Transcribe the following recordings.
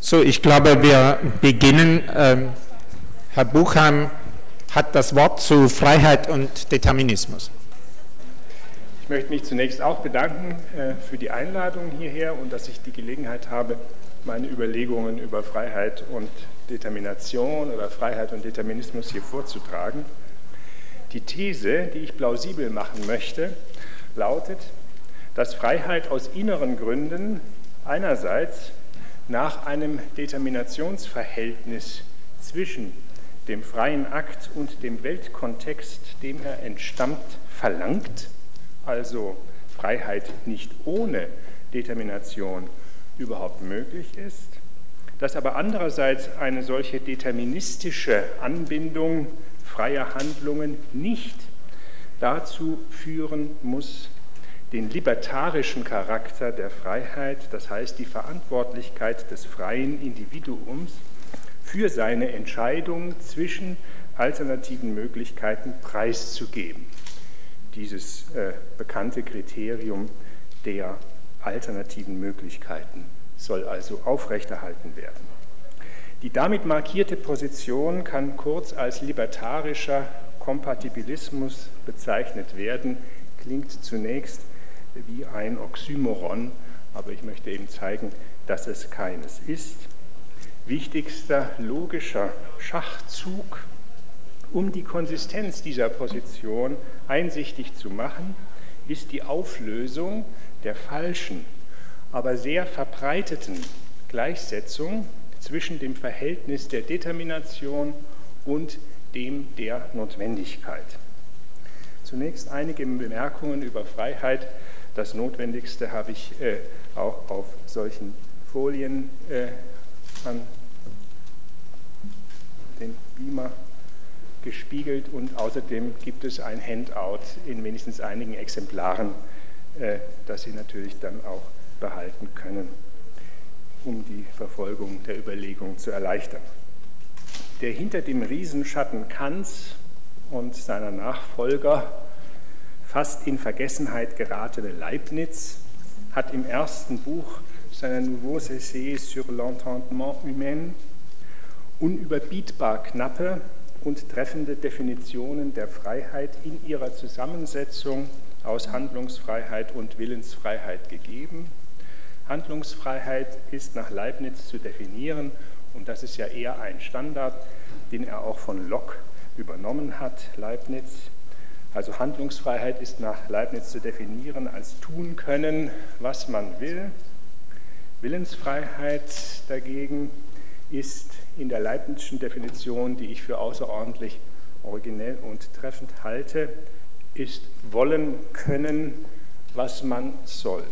So, ich glaube, wir beginnen. Ähm, Herr Buchheim hat das Wort zu Freiheit und Determinismus. Ich möchte mich zunächst auch bedanken äh, für die Einladung hierher und dass ich die Gelegenheit habe, meine Überlegungen über Freiheit und Determination oder Freiheit und Determinismus hier vorzutragen. Die These, die ich plausibel machen möchte, lautet, dass Freiheit aus inneren Gründen einerseits nach einem Determinationsverhältnis zwischen dem freien Akt und dem Weltkontext, dem er entstammt, verlangt, also Freiheit nicht ohne Determination überhaupt möglich ist, dass aber andererseits eine solche deterministische Anbindung freier Handlungen nicht dazu führen muss, den libertarischen Charakter der Freiheit, das heißt die Verantwortlichkeit des freien Individuums für seine Entscheidung zwischen alternativen Möglichkeiten preiszugeben. Dieses äh, bekannte Kriterium der alternativen Möglichkeiten soll also aufrechterhalten werden. Die damit markierte Position kann kurz als libertarischer Kompatibilismus bezeichnet werden, klingt zunächst wie ein Oxymoron, aber ich möchte eben zeigen, dass es keines ist. Wichtigster logischer Schachzug, um die Konsistenz dieser Position einsichtig zu machen, ist die Auflösung der falschen, aber sehr verbreiteten Gleichsetzung zwischen dem Verhältnis der Determination und dem der Notwendigkeit. Zunächst einige Bemerkungen über Freiheit das Notwendigste habe ich äh, auch auf solchen Folien äh, an den Beamer gespiegelt und außerdem gibt es ein Handout in wenigstens einigen Exemplaren, äh, das Sie natürlich dann auch behalten können, um die Verfolgung der Überlegung zu erleichtern. Der hinter dem Riesenschatten Kants und seiner Nachfolger fast in Vergessenheit geratene Leibniz hat im ersten Buch seiner Nouveaux Essais sur l'entendement humain unüberbietbar knappe und treffende Definitionen der Freiheit in ihrer Zusammensetzung aus Handlungsfreiheit und Willensfreiheit gegeben. Handlungsfreiheit ist nach Leibniz zu definieren, und das ist ja eher ein Standard, den er auch von Locke übernommen hat, Leibniz. Also Handlungsfreiheit ist nach Leibniz zu definieren als tun können, was man will. Willensfreiheit dagegen ist in der Leibnizischen Definition, die ich für außerordentlich originell und treffend halte, ist wollen können, was man soll.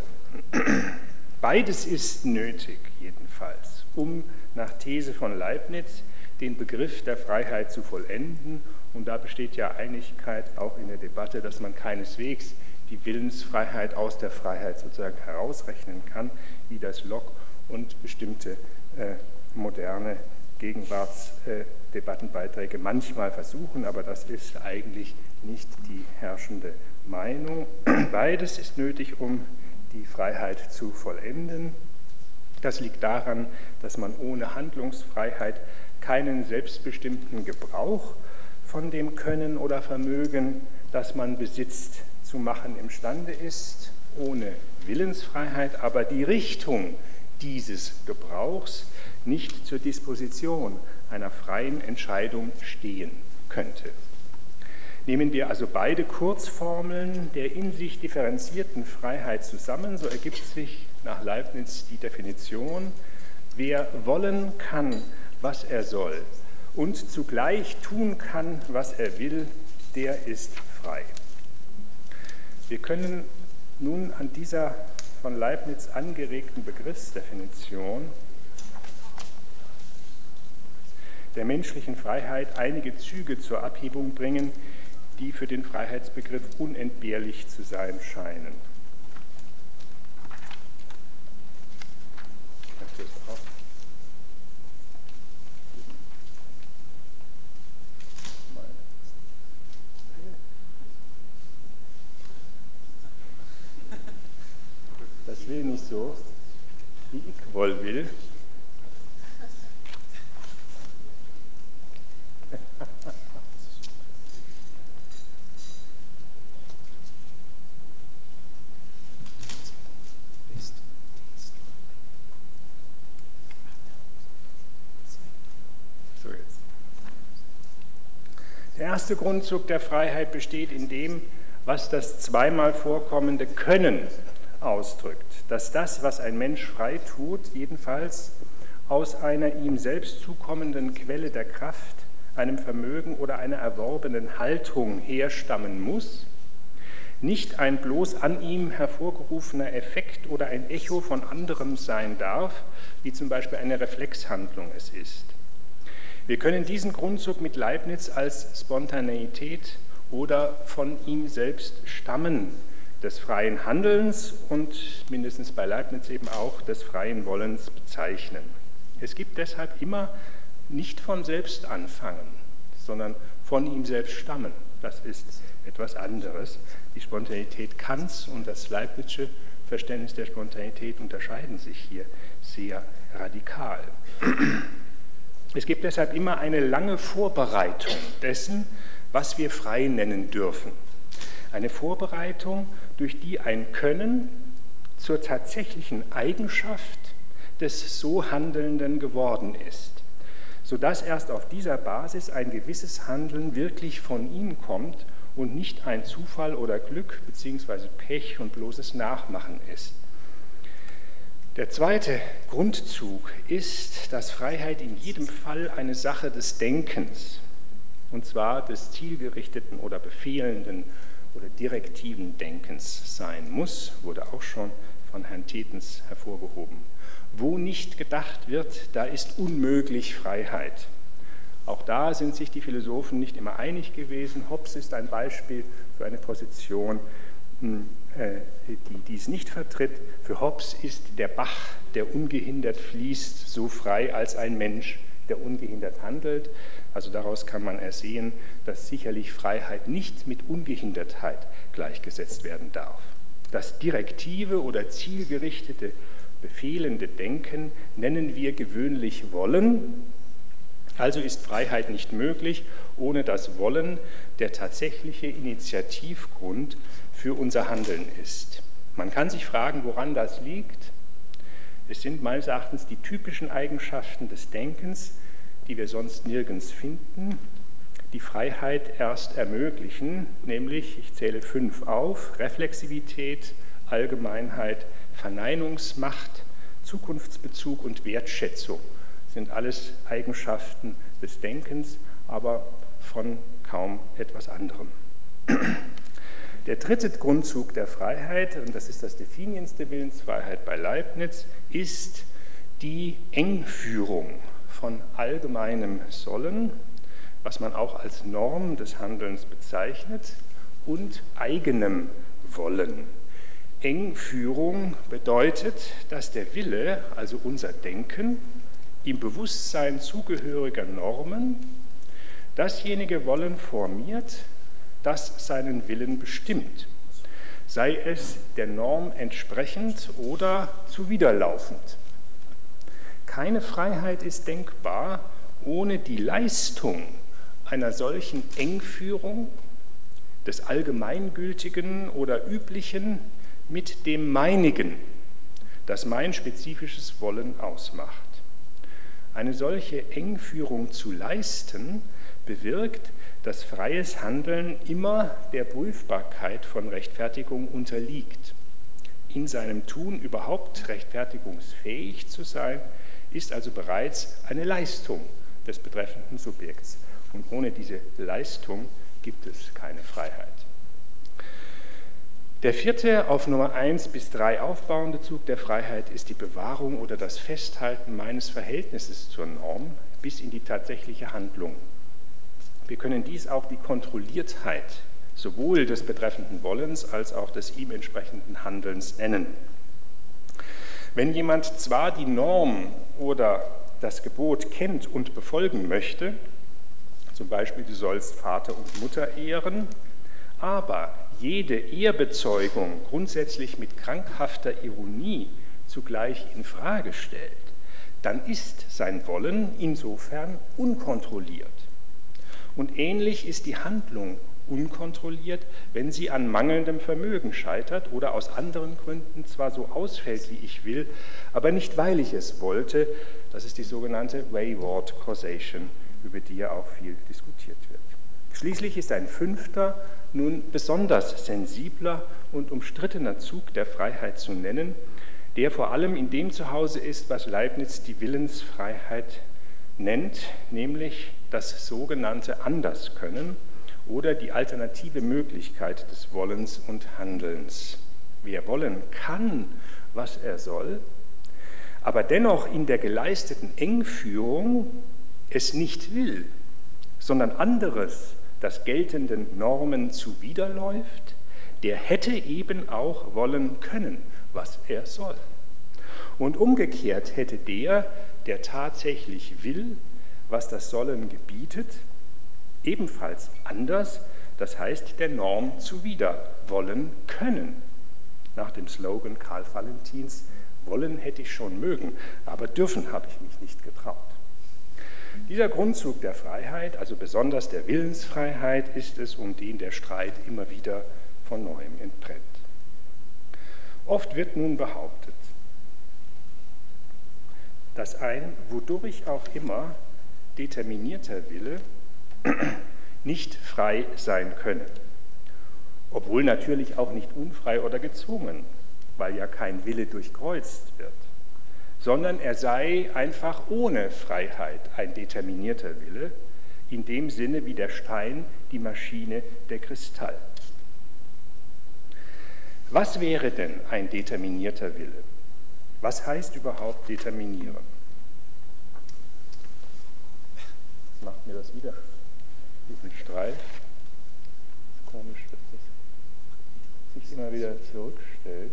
Beides ist nötig, jedenfalls, um nach These von Leibniz den Begriff der Freiheit zu vollenden und da besteht ja Einigkeit auch in der Debatte, dass man keineswegs die Willensfreiheit aus der Freiheit sozusagen herausrechnen kann, wie das Locke und bestimmte äh, moderne Gegenwartsdebattenbeiträge äh, manchmal versuchen, aber das ist eigentlich nicht die herrschende Meinung. Beides ist nötig, um die Freiheit zu vollenden. Das liegt daran, dass man ohne Handlungsfreiheit keinen selbstbestimmten Gebrauch von dem Können oder Vermögen, das man besitzt, zu machen imstande ist, ohne Willensfreiheit, aber die Richtung dieses Gebrauchs nicht zur Disposition einer freien Entscheidung stehen könnte. Nehmen wir also beide Kurzformeln der in sich differenzierten Freiheit zusammen, so ergibt sich nach Leibniz die Definition, wer wollen kann, was er soll, und zugleich tun kann, was er will, der ist frei. Wir können nun an dieser von Leibniz angeregten Begriffsdefinition der menschlichen Freiheit einige Züge zur Abhebung bringen, die für den Freiheitsbegriff unentbehrlich zu sein scheinen. nicht so, wie ich wohl will. Der erste Grundzug der Freiheit besteht in dem, was das zweimal vorkommende Können ausdrückt, dass das, was ein Mensch frei tut, jedenfalls aus einer ihm selbst zukommenden Quelle der Kraft, einem Vermögen oder einer erworbenen Haltung herstammen muss, nicht ein bloß an ihm hervorgerufener Effekt oder ein Echo von anderem sein darf, wie zum Beispiel eine Reflexhandlung es ist. Wir können diesen Grundzug mit Leibniz als Spontaneität oder von ihm selbst stammen des freien Handelns und mindestens bei Leibniz eben auch des freien Wollens bezeichnen. Es gibt deshalb immer nicht von selbst anfangen, sondern von ihm selbst stammen. Das ist etwas anderes. Die Spontanität Kants und das Leibnizsche Verständnis der Spontanität unterscheiden sich hier sehr radikal. Es gibt deshalb immer eine lange Vorbereitung dessen, was wir frei nennen dürfen. Eine Vorbereitung, durch die ein Können zur tatsächlichen Eigenschaft des so Handelnden geworden ist, sodass erst auf dieser Basis ein gewisses Handeln wirklich von ihm kommt und nicht ein Zufall oder Glück bzw. Pech und bloßes Nachmachen ist. Der zweite Grundzug ist, dass Freiheit in jedem Fall eine Sache des Denkens, und zwar des zielgerichteten oder befehlenden oder direktiven Denkens sein muss, wurde auch schon von Herrn Tetens hervorgehoben. Wo nicht gedacht wird, da ist unmöglich Freiheit. Auch da sind sich die Philosophen nicht immer einig gewesen. Hobbes ist ein Beispiel für eine Position, hm, äh, die dies nicht vertritt. Für Hobbes ist der Bach, der ungehindert fließt, so frei als ein Mensch, der ungehindert handelt. Also daraus kann man ersehen, dass sicherlich Freiheit nicht mit Ungehindertheit gleichgesetzt werden darf. Das direktive oder zielgerichtete, befehlende Denken nennen wir gewöhnlich Wollen. Also ist Freiheit nicht möglich, ohne dass Wollen der tatsächliche Initiativgrund für unser Handeln ist. Man kann sich fragen, woran das liegt. Es sind meines Erachtens die typischen Eigenschaften des Denkens, die wir sonst nirgends finden, die Freiheit erst ermöglichen, nämlich, ich zähle fünf auf, Reflexivität, Allgemeinheit, Verneinungsmacht, Zukunftsbezug und Wertschätzung sind alles Eigenschaften des Denkens, aber von kaum etwas anderem. Der dritte Grundzug der Freiheit, und das ist das Definiens der Willensfreiheit bei Leibniz, ist die Engführung von allgemeinem Sollen, was man auch als Norm des Handelns bezeichnet, und eigenem Wollen. Engführung bedeutet, dass der Wille, also unser Denken, im Bewusstsein zugehöriger Normen dasjenige Wollen formiert, das seinen Willen bestimmt, sei es der Norm entsprechend oder zuwiderlaufend. Keine Freiheit ist denkbar ohne die Leistung einer solchen Engführung des Allgemeingültigen oder Üblichen mit dem Meinigen, das mein spezifisches Wollen ausmacht. Eine solche Engführung zu leisten, bewirkt, dass freies Handeln immer der Prüfbarkeit von Rechtfertigung unterliegt. In seinem Tun überhaupt rechtfertigungsfähig zu sein, ist also bereits eine Leistung des betreffenden Subjekts. Und ohne diese Leistung gibt es keine Freiheit. Der vierte auf Nummer 1 bis 3 aufbauende Zug der Freiheit ist die Bewahrung oder das Festhalten meines Verhältnisses zur Norm bis in die tatsächliche Handlung. Wir können dies auch die Kontrolliertheit sowohl des betreffenden Wollens als auch des ihm entsprechenden Handelns nennen. Wenn jemand zwar die Norm oder das Gebot kennt und befolgen möchte, zum Beispiel du sollst Vater und Mutter ehren, aber jede Ehrbezeugung grundsätzlich mit krankhafter Ironie zugleich in Frage stellt, dann ist sein Wollen insofern unkontrolliert. Und ähnlich ist die Handlung unkontrolliert, wenn sie an mangelndem Vermögen scheitert oder aus anderen Gründen zwar so ausfällt, wie ich will, aber nicht weil ich es wollte. Das ist die sogenannte Wayward Causation, über die ja auch viel diskutiert wird. Schließlich ist ein fünfter, nun besonders sensibler und umstrittener Zug der Freiheit zu nennen, der vor allem in dem zu Hause ist, was Leibniz die Willensfreiheit nennt, nämlich das sogenannte Anderskönnen oder die alternative Möglichkeit des Wollens und Handelns. Wer wollen kann, was er soll, aber dennoch in der geleisteten Engführung es nicht will, sondern anderes, das geltenden Normen zuwiderläuft, der hätte eben auch wollen können, was er soll. Und umgekehrt hätte der, der tatsächlich will, was das Sollen gebietet, ebenfalls anders, das heißt der Norm zuwider wollen können. Nach dem Slogan Karl Valentins, wollen hätte ich schon mögen, aber dürfen habe ich mich nicht getraut. Dieser Grundzug der Freiheit, also besonders der Willensfreiheit, ist es, um den der Streit immer wieder von neuem entbrennt. Oft wird nun behauptet, dass ein, wodurch auch immer, determinierter Wille nicht frei sein könne, obwohl natürlich auch nicht unfrei oder gezwungen, weil ja kein Wille durchkreuzt wird sondern er sei einfach ohne Freiheit ein determinierter Wille, in dem Sinne wie der Stein die Maschine der Kristall. Was wäre denn ein determinierter Wille? Was heißt überhaupt determinieren? Macht mir das wieder, diesen Streif. Komisch, dass das sich immer wieder zurückstellt.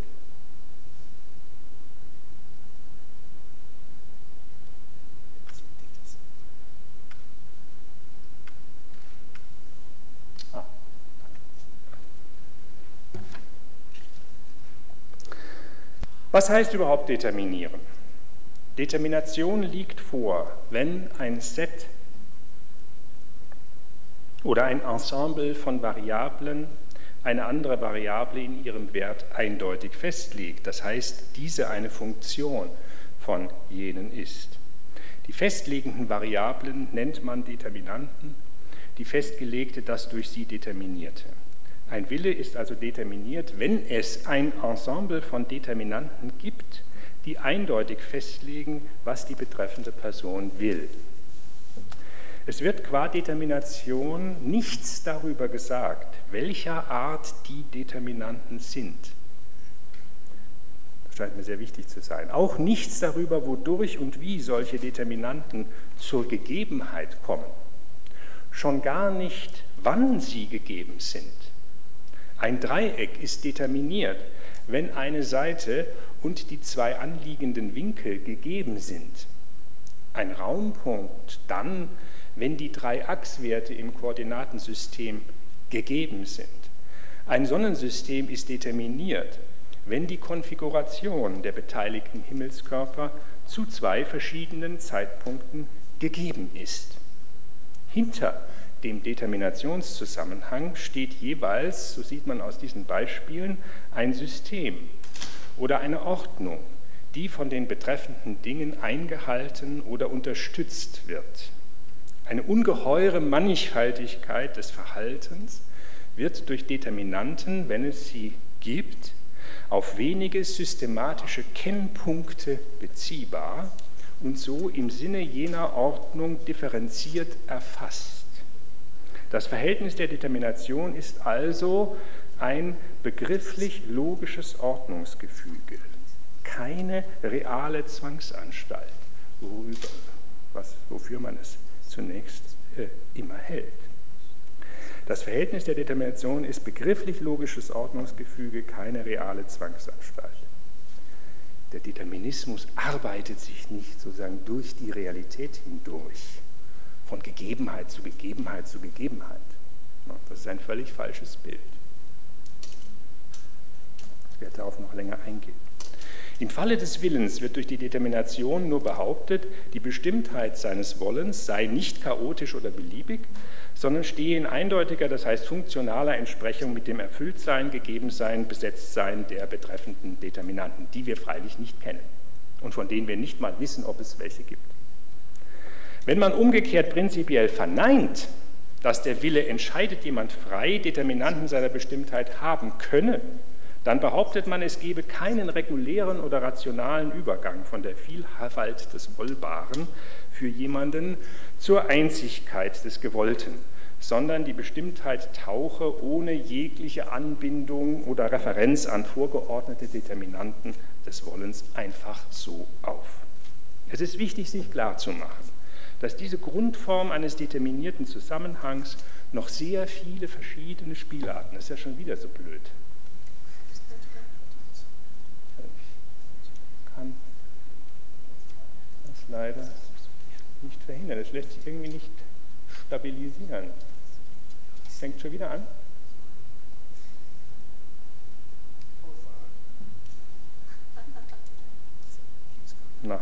Was heißt überhaupt determinieren? Determination liegt vor, wenn ein Set oder ein Ensemble von Variablen eine andere Variable in ihrem Wert eindeutig festlegt. Das heißt, diese eine Funktion von jenen ist. Die festlegenden Variablen nennt man Determinanten, die festgelegte das durch sie determinierte. Ein Wille ist also determiniert, wenn es ein Ensemble von Determinanten gibt, die eindeutig festlegen, was die betreffende Person will. Es wird qua Determination nichts darüber gesagt, welcher Art die Determinanten sind. Das scheint mir sehr wichtig zu sein. Auch nichts darüber, wodurch und wie solche Determinanten zur Gegebenheit kommen. Schon gar nicht, wann sie gegeben sind. Ein Dreieck ist determiniert, wenn eine Seite und die zwei anliegenden Winkel gegeben sind. Ein Raumpunkt dann, wenn die drei Achswerte im Koordinatensystem gegeben sind. Ein Sonnensystem ist determiniert, wenn die Konfiguration der beteiligten Himmelskörper zu zwei verschiedenen Zeitpunkten gegeben ist. Hinter dem Determinationszusammenhang steht jeweils, so sieht man aus diesen Beispielen, ein System oder eine Ordnung, die von den betreffenden Dingen eingehalten oder unterstützt wird. Eine ungeheure Mannigfaltigkeit des Verhaltens wird durch Determinanten, wenn es sie gibt, auf wenige systematische Kennpunkte beziehbar und so im Sinne jener Ordnung differenziert erfasst. Das Verhältnis der Determination ist also ein begrifflich logisches Ordnungsgefüge, keine reale Zwangsanstalt, worüber, was, wofür man es zunächst äh, immer hält. Das Verhältnis der Determination ist begrifflich logisches Ordnungsgefüge, keine reale Zwangsanstalt. Der Determinismus arbeitet sich nicht sozusagen durch die Realität hindurch von Gegebenheit zu Gegebenheit zu Gegebenheit. Das ist ein völlig falsches Bild. Ich werde darauf noch länger eingehen. Im Falle des Willens wird durch die Determination nur behauptet, die Bestimmtheit seines Wollens sei nicht chaotisch oder beliebig, sondern stehe in eindeutiger, das heißt funktionaler Entsprechung mit dem Erfülltsein, Gegebensein, Besetztsein der betreffenden Determinanten, die wir freilich nicht kennen und von denen wir nicht mal wissen, ob es welche gibt. Wenn man umgekehrt prinzipiell verneint, dass der Wille entscheidet jemand frei, Determinanten seiner Bestimmtheit haben könne, dann behauptet man, es gebe keinen regulären oder rationalen Übergang von der Vielfalt des Wollbaren für jemanden zur Einzigkeit des Gewollten, sondern die Bestimmtheit tauche ohne jegliche Anbindung oder Referenz an vorgeordnete Determinanten des Wollens einfach so auf. Es ist wichtig, sich klarzumachen, dass diese Grundform eines determinierten Zusammenhangs noch sehr viele verschiedene Spielarten, das ist ja schon wieder so blöd, kann das leider nicht verhindern. Es lässt sich irgendwie nicht stabilisieren. Fängt schon wieder an. Na.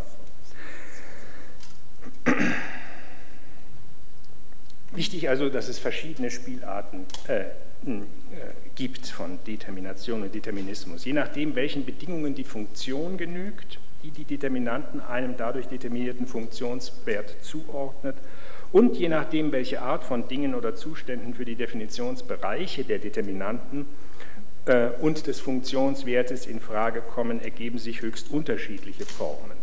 Wichtig also, dass es verschiedene Spielarten äh, äh, gibt von Determination und Determinismus. Je nachdem, welchen Bedingungen die Funktion genügt, die die Determinanten einem dadurch determinierten Funktionswert zuordnet und je nachdem, welche Art von Dingen oder Zuständen für die Definitionsbereiche der Determinanten äh, und des Funktionswertes in Frage kommen, ergeben sich höchst unterschiedliche Formen.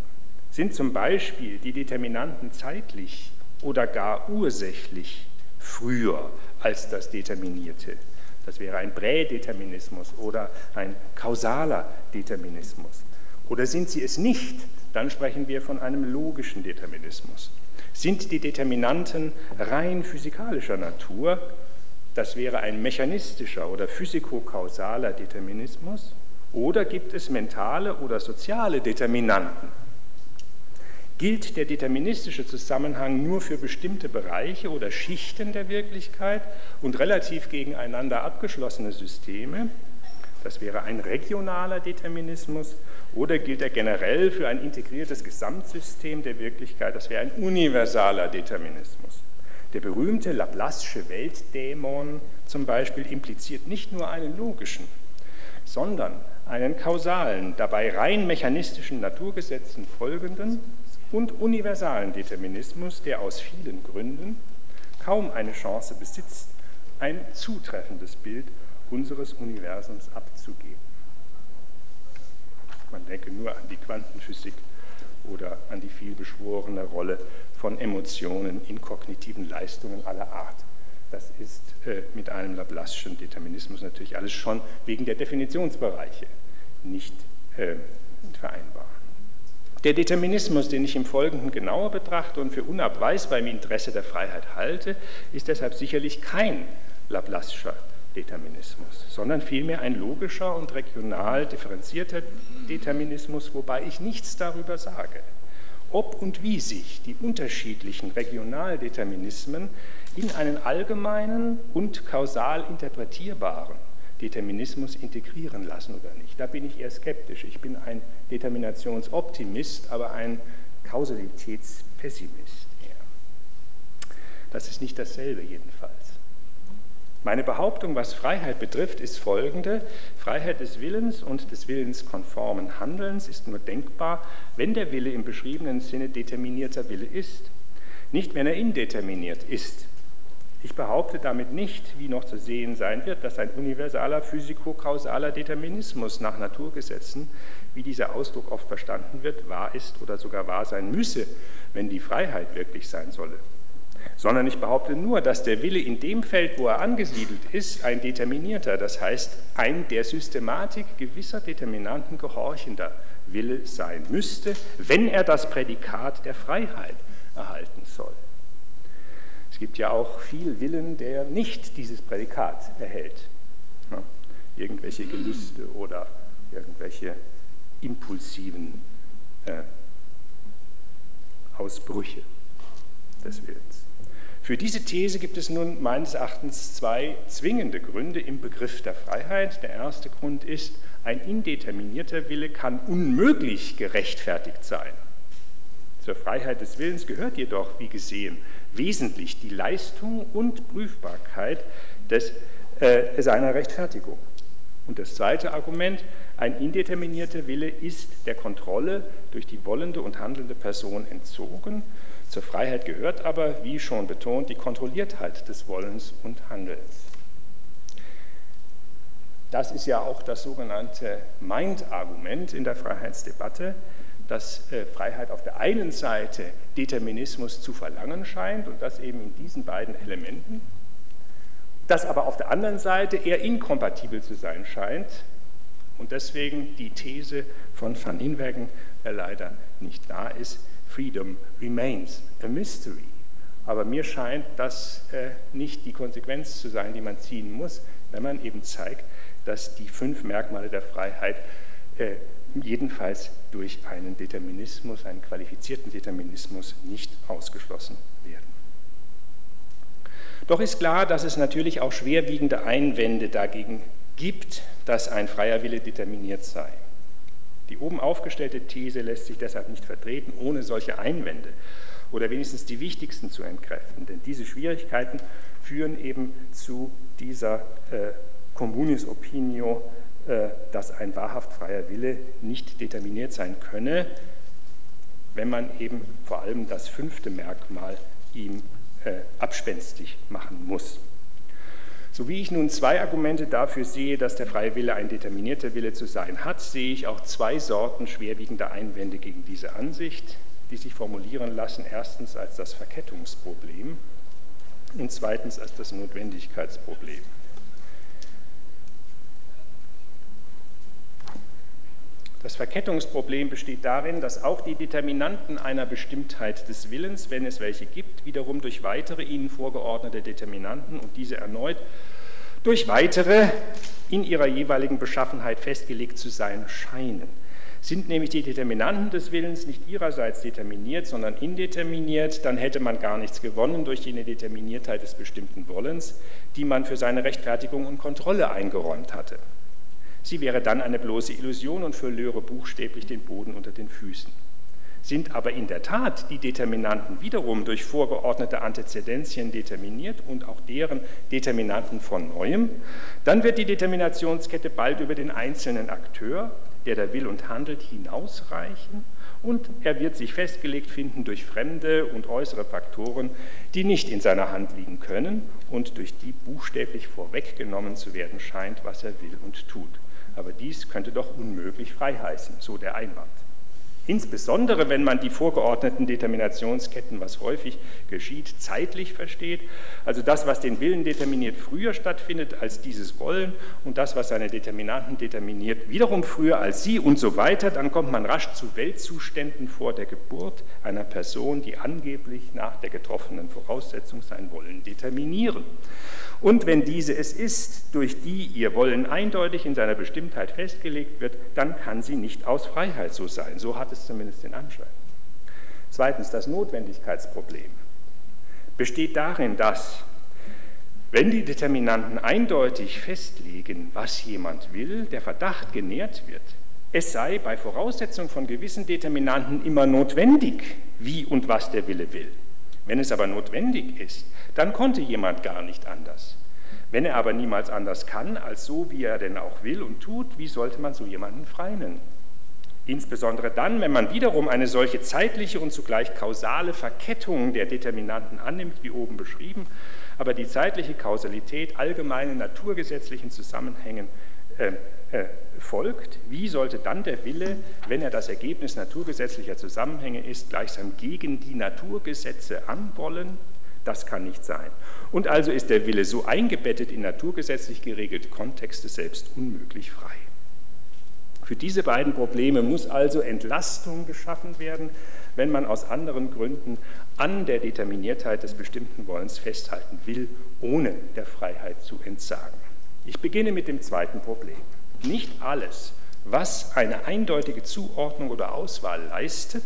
Sind zum Beispiel die Determinanten zeitlich oder gar ursächlich früher als das Determinierte? Das wäre ein Prädeterminismus oder ein kausaler Determinismus. Oder sind sie es nicht? Dann sprechen wir von einem logischen Determinismus. Sind die Determinanten rein physikalischer Natur? Das wäre ein mechanistischer oder physikokausaler Determinismus. Oder gibt es mentale oder soziale Determinanten? Gilt der deterministische Zusammenhang nur für bestimmte Bereiche oder Schichten der Wirklichkeit und relativ gegeneinander abgeschlossene Systeme? Das wäre ein regionaler Determinismus. Oder gilt er generell für ein integriertes Gesamtsystem der Wirklichkeit? Das wäre ein universaler Determinismus. Der berühmte Laplace'sche Weltdämon zum Beispiel impliziert nicht nur einen logischen, sondern einen kausalen, dabei rein mechanistischen Naturgesetzen folgenden und universalen Determinismus, der aus vielen Gründen kaum eine Chance besitzt, ein zutreffendes Bild unseres Universums abzugeben. Man denke nur an die Quantenphysik oder an die vielbeschworene Rolle von Emotionen in kognitiven Leistungen aller Art. Das ist äh, mit einem Laplace'schen Determinismus natürlich alles schon wegen der Definitionsbereiche nicht äh, vereinbar. Der Determinismus, den ich im Folgenden genauer betrachte und für unabweisbar im Interesse der Freiheit halte, ist deshalb sicherlich kein Laplace'scher Determinismus, sondern vielmehr ein logischer und regional differenzierter Determinismus, wobei ich nichts darüber sage, ob und wie sich die unterschiedlichen Regionaldeterminismen in einen allgemeinen und kausal interpretierbaren Determinismus integrieren lassen oder nicht. Da bin ich eher skeptisch. Ich bin ein Determinationsoptimist, aber ein Kausalitätspessimist. Das ist nicht dasselbe jedenfalls. Meine Behauptung, was Freiheit betrifft, ist folgende. Freiheit des Willens und des willenskonformen Handelns ist nur denkbar, wenn der Wille im beschriebenen Sinne determinierter Wille ist, nicht wenn er indeterminiert ist. Ich behaupte damit nicht, wie noch zu sehen sein wird, dass ein universaler physikokausaler Determinismus nach Naturgesetzen, wie dieser Ausdruck oft verstanden wird, wahr ist oder sogar wahr sein müsse, wenn die Freiheit wirklich sein solle. Sondern ich behaupte nur, dass der Wille in dem Feld, wo er angesiedelt ist, ein determinierter, das heißt ein der Systematik gewisser Determinanten gehorchender Wille sein müsste, wenn er das Prädikat der Freiheit erhalten soll. Es gibt ja auch viel Willen, der nicht dieses Prädikat erhält. Ja, irgendwelche Gelüste oder irgendwelche impulsiven äh, Ausbrüche des Willens. Für diese These gibt es nun meines Erachtens zwei zwingende Gründe im Begriff der Freiheit. Der erste Grund ist, ein indeterminierter Wille kann unmöglich gerechtfertigt sein. Zur Freiheit des Willens gehört jedoch, wie gesehen, wesentlich die Leistung und Prüfbarkeit des, äh, seiner Rechtfertigung. Und das zweite Argument, ein indeterminierter Wille ist der Kontrolle durch die wollende und handelnde Person entzogen. Zur Freiheit gehört aber, wie schon betont, die Kontrolliertheit des Wollens und Handelns. Das ist ja auch das sogenannte Mind-Argument in der Freiheitsdebatte, dass äh, Freiheit auf der einen Seite Determinismus zu verlangen scheint und das eben in diesen beiden Elementen, das aber auf der anderen Seite eher inkompatibel zu sein scheint und deswegen die These von Van Inwegen, der leider nicht da ist, Freedom remains a mystery. Aber mir scheint das äh, nicht die Konsequenz zu sein, die man ziehen muss, wenn man eben zeigt, dass die fünf Merkmale der Freiheit äh, jedenfalls durch einen Determinismus, einen qualifizierten Determinismus nicht ausgeschlossen werden. Doch ist klar, dass es natürlich auch schwerwiegende Einwände dagegen gibt, dass ein freier Wille determiniert sei. Die oben aufgestellte These lässt sich deshalb nicht vertreten, ohne solche Einwände oder wenigstens die wichtigsten zu entkräften. Denn diese Schwierigkeiten führen eben zu dieser äh, Communis Opinio, äh, dass ein wahrhaft freier Wille nicht determiniert sein könne, wenn man eben vor allem das fünfte Merkmal ihm äh, abspenstig machen muss. So wie ich nun zwei Argumente dafür sehe, dass der freie Wille ein determinierter Wille zu sein hat, sehe ich auch zwei Sorten schwerwiegender Einwände gegen diese Ansicht, die sich formulieren lassen, erstens als das Verkettungsproblem und zweitens als das Notwendigkeitsproblem. Das Verkettungsproblem besteht darin, dass auch die Determinanten einer Bestimmtheit des Willens, wenn es welche gibt, wiederum durch weitere ihnen vorgeordnete Determinanten und diese erneut durch weitere in ihrer jeweiligen Beschaffenheit festgelegt zu sein scheinen. Sind nämlich die Determinanten des Willens nicht ihrerseits determiniert, sondern indeterminiert, dann hätte man gar nichts gewonnen durch jene Determiniertheit des bestimmten Wollens, die man für seine Rechtfertigung und Kontrolle eingeräumt hatte. Sie wäre dann eine bloße Illusion und verlöre buchstäblich den Boden unter den Füßen. Sind aber in der Tat die Determinanten wiederum durch vorgeordnete Antezedenzien determiniert und auch deren Determinanten von neuem, dann wird die Determinationskette bald über den einzelnen Akteur, der da will und handelt, hinausreichen und er wird sich festgelegt finden durch fremde und äußere Faktoren, die nicht in seiner Hand liegen können und durch die buchstäblich vorweggenommen zu werden scheint, was er will und tut. Aber dies könnte doch unmöglich frei heißen, so der Einwand. Insbesondere wenn man die vorgeordneten Determinationsketten, was häufig geschieht, zeitlich versteht, also das, was den Willen determiniert, früher stattfindet als dieses Wollen und das, was seine Determinanten determiniert, wiederum früher als sie und so weiter, dann kommt man rasch zu Weltzuständen vor der Geburt einer Person, die angeblich nach der getroffenen Voraussetzung sein Wollen determinieren. Und wenn diese es ist, durch die ihr Wollen eindeutig in seiner Bestimmtheit festgelegt wird, dann kann sie nicht aus Freiheit so sein. So hat es zumindest den Anschein. Zweitens, das Notwendigkeitsproblem besteht darin, dass, wenn die Determinanten eindeutig festlegen, was jemand will, der Verdacht genährt wird, es sei bei Voraussetzung von gewissen Determinanten immer notwendig, wie und was der Wille will. Wenn es aber notwendig ist, dann konnte jemand gar nicht anders. Wenn er aber niemals anders kann, als so, wie er denn auch will und tut, wie sollte man so jemanden frei nennen? Insbesondere dann, wenn man wiederum eine solche zeitliche und zugleich kausale Verkettung der Determinanten annimmt, wie oben beschrieben, aber die zeitliche Kausalität allgemeinen naturgesetzlichen Zusammenhängen äh, äh, folgt, wie sollte dann der Wille, wenn er das Ergebnis naturgesetzlicher Zusammenhänge ist, gleichsam gegen die Naturgesetze anwollen? Das kann nicht sein. Und also ist der Wille so eingebettet in naturgesetzlich geregelte Kontexte selbst unmöglich frei. Für diese beiden Probleme muss also Entlastung geschaffen werden, wenn man aus anderen Gründen an der Determiniertheit des bestimmten Wollens festhalten will, ohne der Freiheit zu entsagen. Ich beginne mit dem zweiten Problem. Nicht alles, was eine eindeutige Zuordnung oder Auswahl leistet,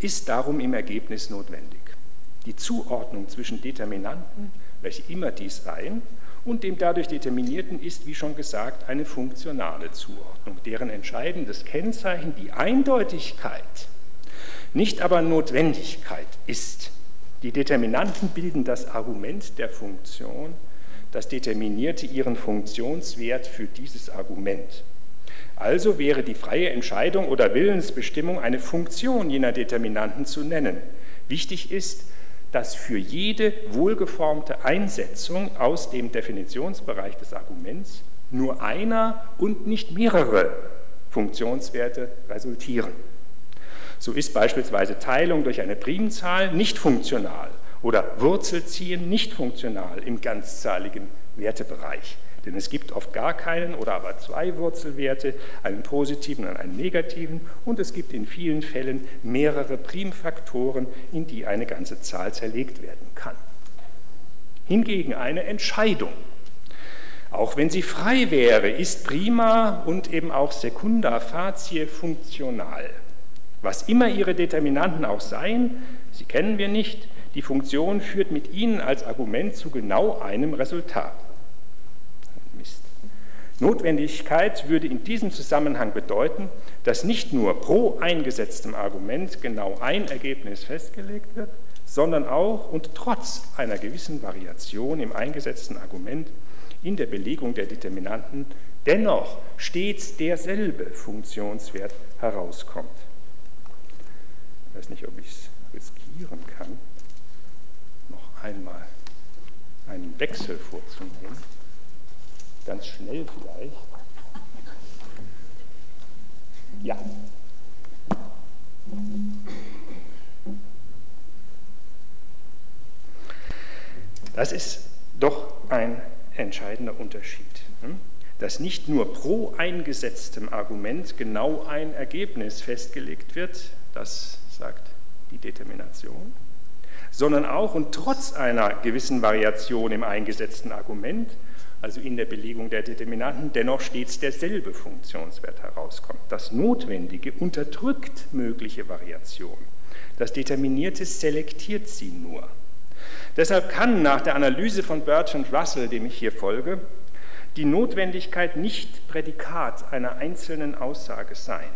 ist darum im Ergebnis notwendig. Die Zuordnung zwischen Determinanten, welche immer dies seien, und dem dadurch Determinierten ist, wie schon gesagt, eine funktionale Zuordnung, deren entscheidendes Kennzeichen die Eindeutigkeit, nicht aber Notwendigkeit ist. Die Determinanten bilden das Argument der Funktion, das Determinierte ihren Funktionswert für dieses Argument. Also wäre die freie Entscheidung oder Willensbestimmung eine Funktion jener Determinanten zu nennen. Wichtig ist, dass für jede wohlgeformte Einsetzung aus dem Definitionsbereich des Arguments nur einer und nicht mehrere Funktionswerte resultieren. So ist beispielsweise Teilung durch eine Primzahl nicht funktional oder Wurzelziehen nicht funktional im ganzzahligen Wertebereich. Denn es gibt oft gar keinen oder aber zwei Wurzelwerte, einen positiven und einen negativen, und es gibt in vielen Fällen mehrere Primfaktoren, in die eine ganze Zahl zerlegt werden kann. Hingegen eine Entscheidung, auch wenn sie frei wäre, ist prima und eben auch secunda facie funktional. Was immer ihre Determinanten auch seien, sie kennen wir nicht, die Funktion führt mit ihnen als Argument zu genau einem Resultat. Notwendigkeit würde in diesem Zusammenhang bedeuten, dass nicht nur pro eingesetztem Argument genau ein Ergebnis festgelegt wird, sondern auch und trotz einer gewissen Variation im eingesetzten Argument in der Belegung der Determinanten dennoch stets derselbe Funktionswert herauskommt. Ich weiß nicht, ob ich es riskieren kann, noch einmal einen Wechsel vorzunehmen ganz schnell vielleicht. Ja. Das ist doch ein entscheidender Unterschied, hm? dass nicht nur pro eingesetztem Argument genau ein Ergebnis festgelegt wird, das sagt die Determination, sondern auch und trotz einer gewissen Variation im eingesetzten Argument also in der Belegung der Determinanten, dennoch stets derselbe Funktionswert herauskommt. Das Notwendige unterdrückt mögliche Variationen. Das Determinierte selektiert sie nur. Deshalb kann nach der Analyse von Bertrand Russell, dem ich hier folge, die Notwendigkeit nicht Prädikat einer einzelnen Aussage sein,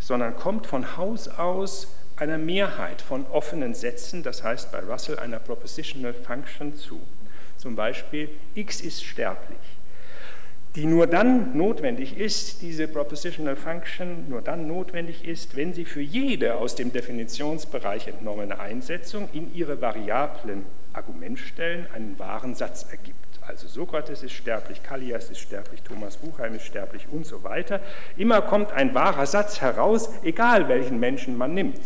sondern kommt von Haus aus einer Mehrheit von offenen Sätzen, das heißt bei Russell einer Propositional Function zu zum Beispiel x ist sterblich, die nur dann notwendig ist, diese Propositional Function nur dann notwendig ist, wenn sie für jede aus dem Definitionsbereich entnommene Einsetzung in ihre variablen Argumentstellen einen wahren Satz ergibt. Also Sokrates ist sterblich, Kallias ist sterblich, Thomas Buchheim ist sterblich und so weiter. Immer kommt ein wahrer Satz heraus, egal welchen Menschen man nimmt.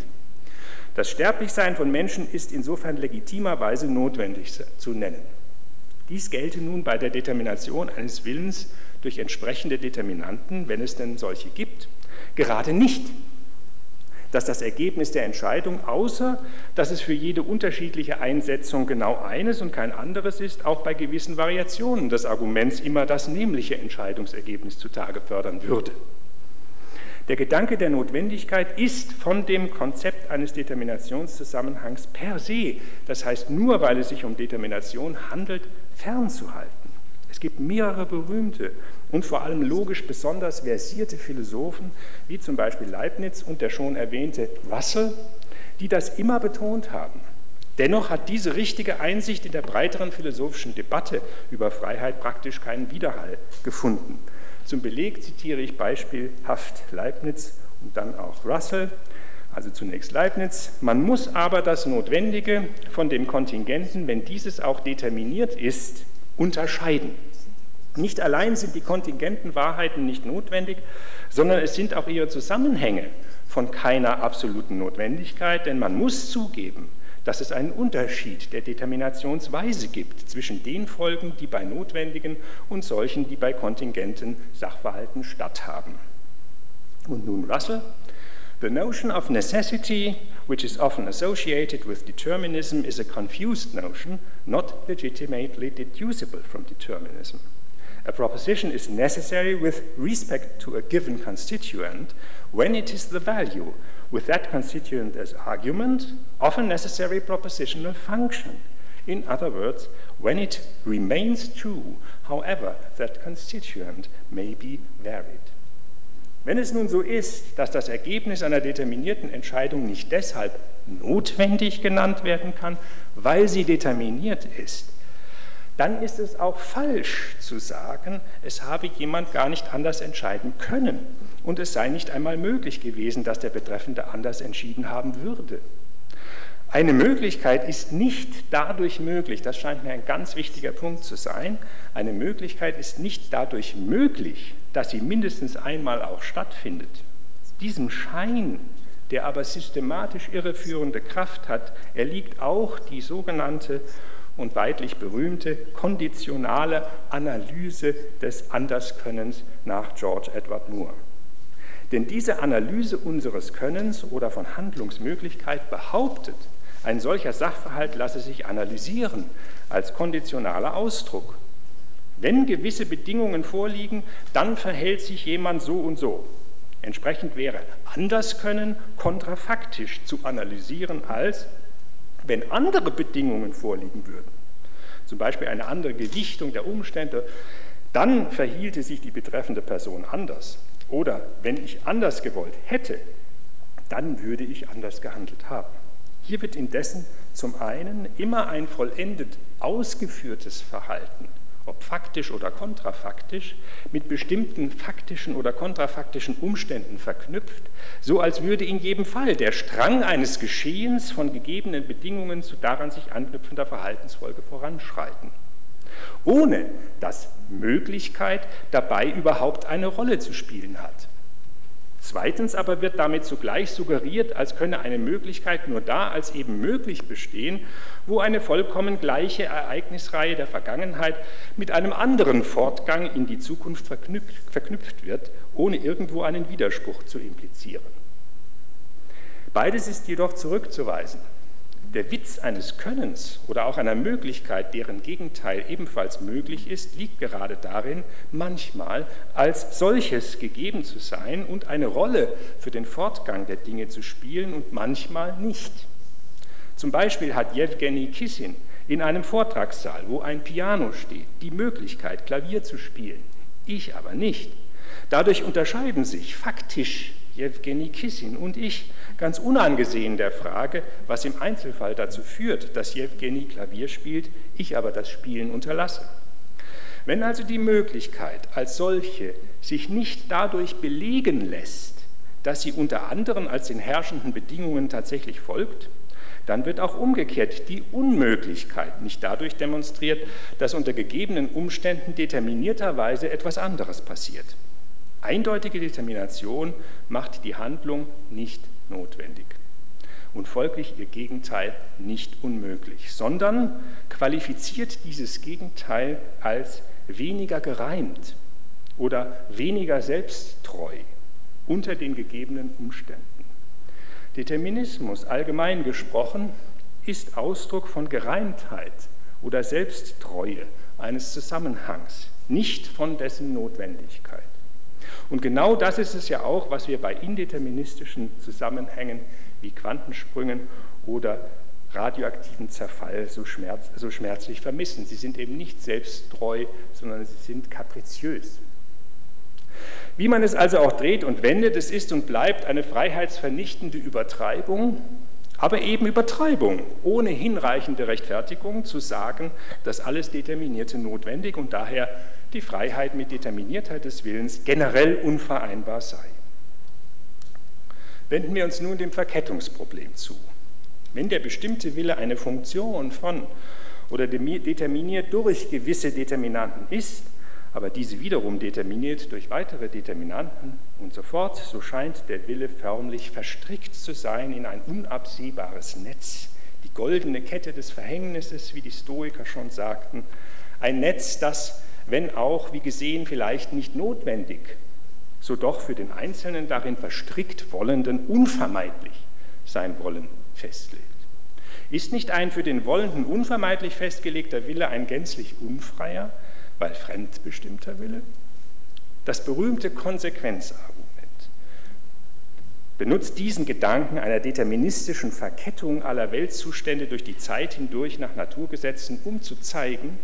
Das Sterblichsein von Menschen ist insofern legitimerweise notwendig zu nennen. Dies gelte nun bei der Determination eines Willens durch entsprechende Determinanten, wenn es denn solche gibt, gerade nicht, dass das Ergebnis der Entscheidung, außer dass es für jede unterschiedliche Einsetzung genau eines und kein anderes ist, auch bei gewissen Variationen des Arguments immer das nämliche Entscheidungsergebnis zutage fördern würde. Der Gedanke der Notwendigkeit ist von dem Konzept eines Determinationszusammenhangs per se, das heißt nur weil es sich um Determination handelt, fernzuhalten. Es gibt mehrere berühmte und vor allem logisch besonders versierte Philosophen, wie zum Beispiel Leibniz und der schon erwähnte Russell, die das immer betont haben. Dennoch hat diese richtige Einsicht in der breiteren philosophischen Debatte über Freiheit praktisch keinen Widerhall gefunden. Zum Beleg zitiere ich beispielhaft Leibniz und dann auch Russell. Also zunächst Leibniz. Man muss aber das Notwendige von dem Kontingenten, wenn dieses auch determiniert ist, unterscheiden. Nicht allein sind die kontingenten Wahrheiten nicht notwendig, sondern es sind auch ihre Zusammenhänge von keiner absoluten Notwendigkeit, denn man muss zugeben, dass es einen Unterschied der Determinationsweise gibt zwischen den Folgen, die bei notwendigen und solchen, die bei kontingenten Sachverhalten statthaben. Und nun Russell. The notion of necessity, which is often associated with determinism, is a confused notion, not legitimately deducible from determinism. A proposition is necessary with respect to a given constituent when it is the value with that constituent as argument of a necessary propositional function. In other words, when it remains true, however that constituent may be varied. Wenn es nun so ist, dass das Ergebnis einer determinierten Entscheidung nicht deshalb notwendig genannt werden kann, weil sie determiniert ist, dann ist es auch falsch zu sagen, es habe jemand gar nicht anders entscheiden können und es sei nicht einmal möglich gewesen, dass der Betreffende anders entschieden haben würde. Eine Möglichkeit ist nicht dadurch möglich, das scheint mir ein ganz wichtiger Punkt zu sein, eine Möglichkeit ist nicht dadurch möglich, dass sie mindestens einmal auch stattfindet. Diesem Schein, der aber systematisch irreführende Kraft hat, erliegt auch die sogenannte und weitlich berühmte konditionale Analyse des Anderskönnens nach George Edward Moore. Denn diese Analyse unseres Könnens oder von Handlungsmöglichkeit behauptet, ein solcher Sachverhalt lasse sich analysieren als konditionaler Ausdruck. Wenn gewisse Bedingungen vorliegen, dann verhält sich jemand so und so. Entsprechend wäre Anderskönnen kontrafaktisch zu analysieren als, wenn andere Bedingungen vorliegen würden, zum Beispiel eine andere Gewichtung der Umstände, dann verhielte sich die betreffende Person anders. Oder wenn ich anders gewollt hätte, dann würde ich anders gehandelt haben. Hier wird indessen zum einen immer ein vollendet ausgeführtes Verhalten, ob faktisch oder kontrafaktisch, mit bestimmten faktischen oder kontrafaktischen Umständen verknüpft, so als würde in jedem Fall der Strang eines Geschehens von gegebenen Bedingungen zu daran sich anknüpfender Verhaltensfolge voranschreiten, ohne dass Möglichkeit dabei überhaupt eine Rolle zu spielen hat. Zweitens aber wird damit zugleich suggeriert, als könne eine Möglichkeit nur da als eben möglich bestehen, wo eine vollkommen gleiche Ereignisreihe der Vergangenheit mit einem anderen Fortgang in die Zukunft verknüpft, verknüpft wird, ohne irgendwo einen Widerspruch zu implizieren. Beides ist jedoch zurückzuweisen. Der Witz eines Könnens oder auch einer Möglichkeit, deren Gegenteil ebenfalls möglich ist, liegt gerade darin, manchmal als solches gegeben zu sein und eine Rolle für den Fortgang der Dinge zu spielen und manchmal nicht. Zum Beispiel hat Jewgeni Kissin in einem Vortragssaal, wo ein Piano steht, die Möglichkeit, Klavier zu spielen, ich aber nicht. Dadurch unterscheiden sich faktisch Jewgeni Kissin und ich ganz unangesehen der Frage, was im Einzelfall dazu führt, dass Jewgeni Klavier spielt, ich aber das Spielen unterlasse. Wenn also die Möglichkeit als solche sich nicht dadurch belegen lässt, dass sie unter anderem als den herrschenden Bedingungen tatsächlich folgt, dann wird auch umgekehrt die Unmöglichkeit nicht dadurch demonstriert, dass unter gegebenen Umständen determinierterweise etwas anderes passiert. Eindeutige Determination macht die Handlung nicht notwendig und folglich ihr Gegenteil nicht unmöglich, sondern qualifiziert dieses Gegenteil als weniger gereimt oder weniger selbsttreu unter den gegebenen Umständen. Determinismus, allgemein gesprochen, ist Ausdruck von Gereimtheit oder Selbsttreue eines Zusammenhangs, nicht von dessen Notwendigkeit. Und genau das ist es ja auch, was wir bei indeterministischen Zusammenhängen wie Quantensprüngen oder radioaktiven Zerfall so, schmerz, so schmerzlich vermissen. Sie sind eben nicht selbsttreu, sondern sie sind kapriziös. Wie man es also auch dreht und wendet, es ist und bleibt eine freiheitsvernichtende Übertreibung, aber eben Übertreibung, ohne hinreichende Rechtfertigung zu sagen, dass alles Determinierte notwendig und daher die Freiheit mit Determiniertheit des Willens generell unvereinbar sei. Wenden wir uns nun dem Verkettungsproblem zu. Wenn der bestimmte Wille eine Funktion von oder determiniert durch gewisse Determinanten ist, aber diese wiederum determiniert durch weitere Determinanten und so fort, so scheint der Wille förmlich verstrickt zu sein in ein unabsehbares Netz, die goldene Kette des Verhängnisses, wie die Stoiker schon sagten, ein Netz, das wenn auch, wie gesehen, vielleicht nicht notwendig, so doch für den Einzelnen darin verstrickt Wollenden unvermeidlich sein Wollen festlegt. Ist nicht ein für den Wollenden unvermeidlich festgelegter Wille ein gänzlich unfreier, weil fremdbestimmter Wille? Das berühmte Konsequenzargument benutzt diesen Gedanken einer deterministischen Verkettung aller Weltzustände durch die Zeit hindurch nach Naturgesetzen, um zu zeigen,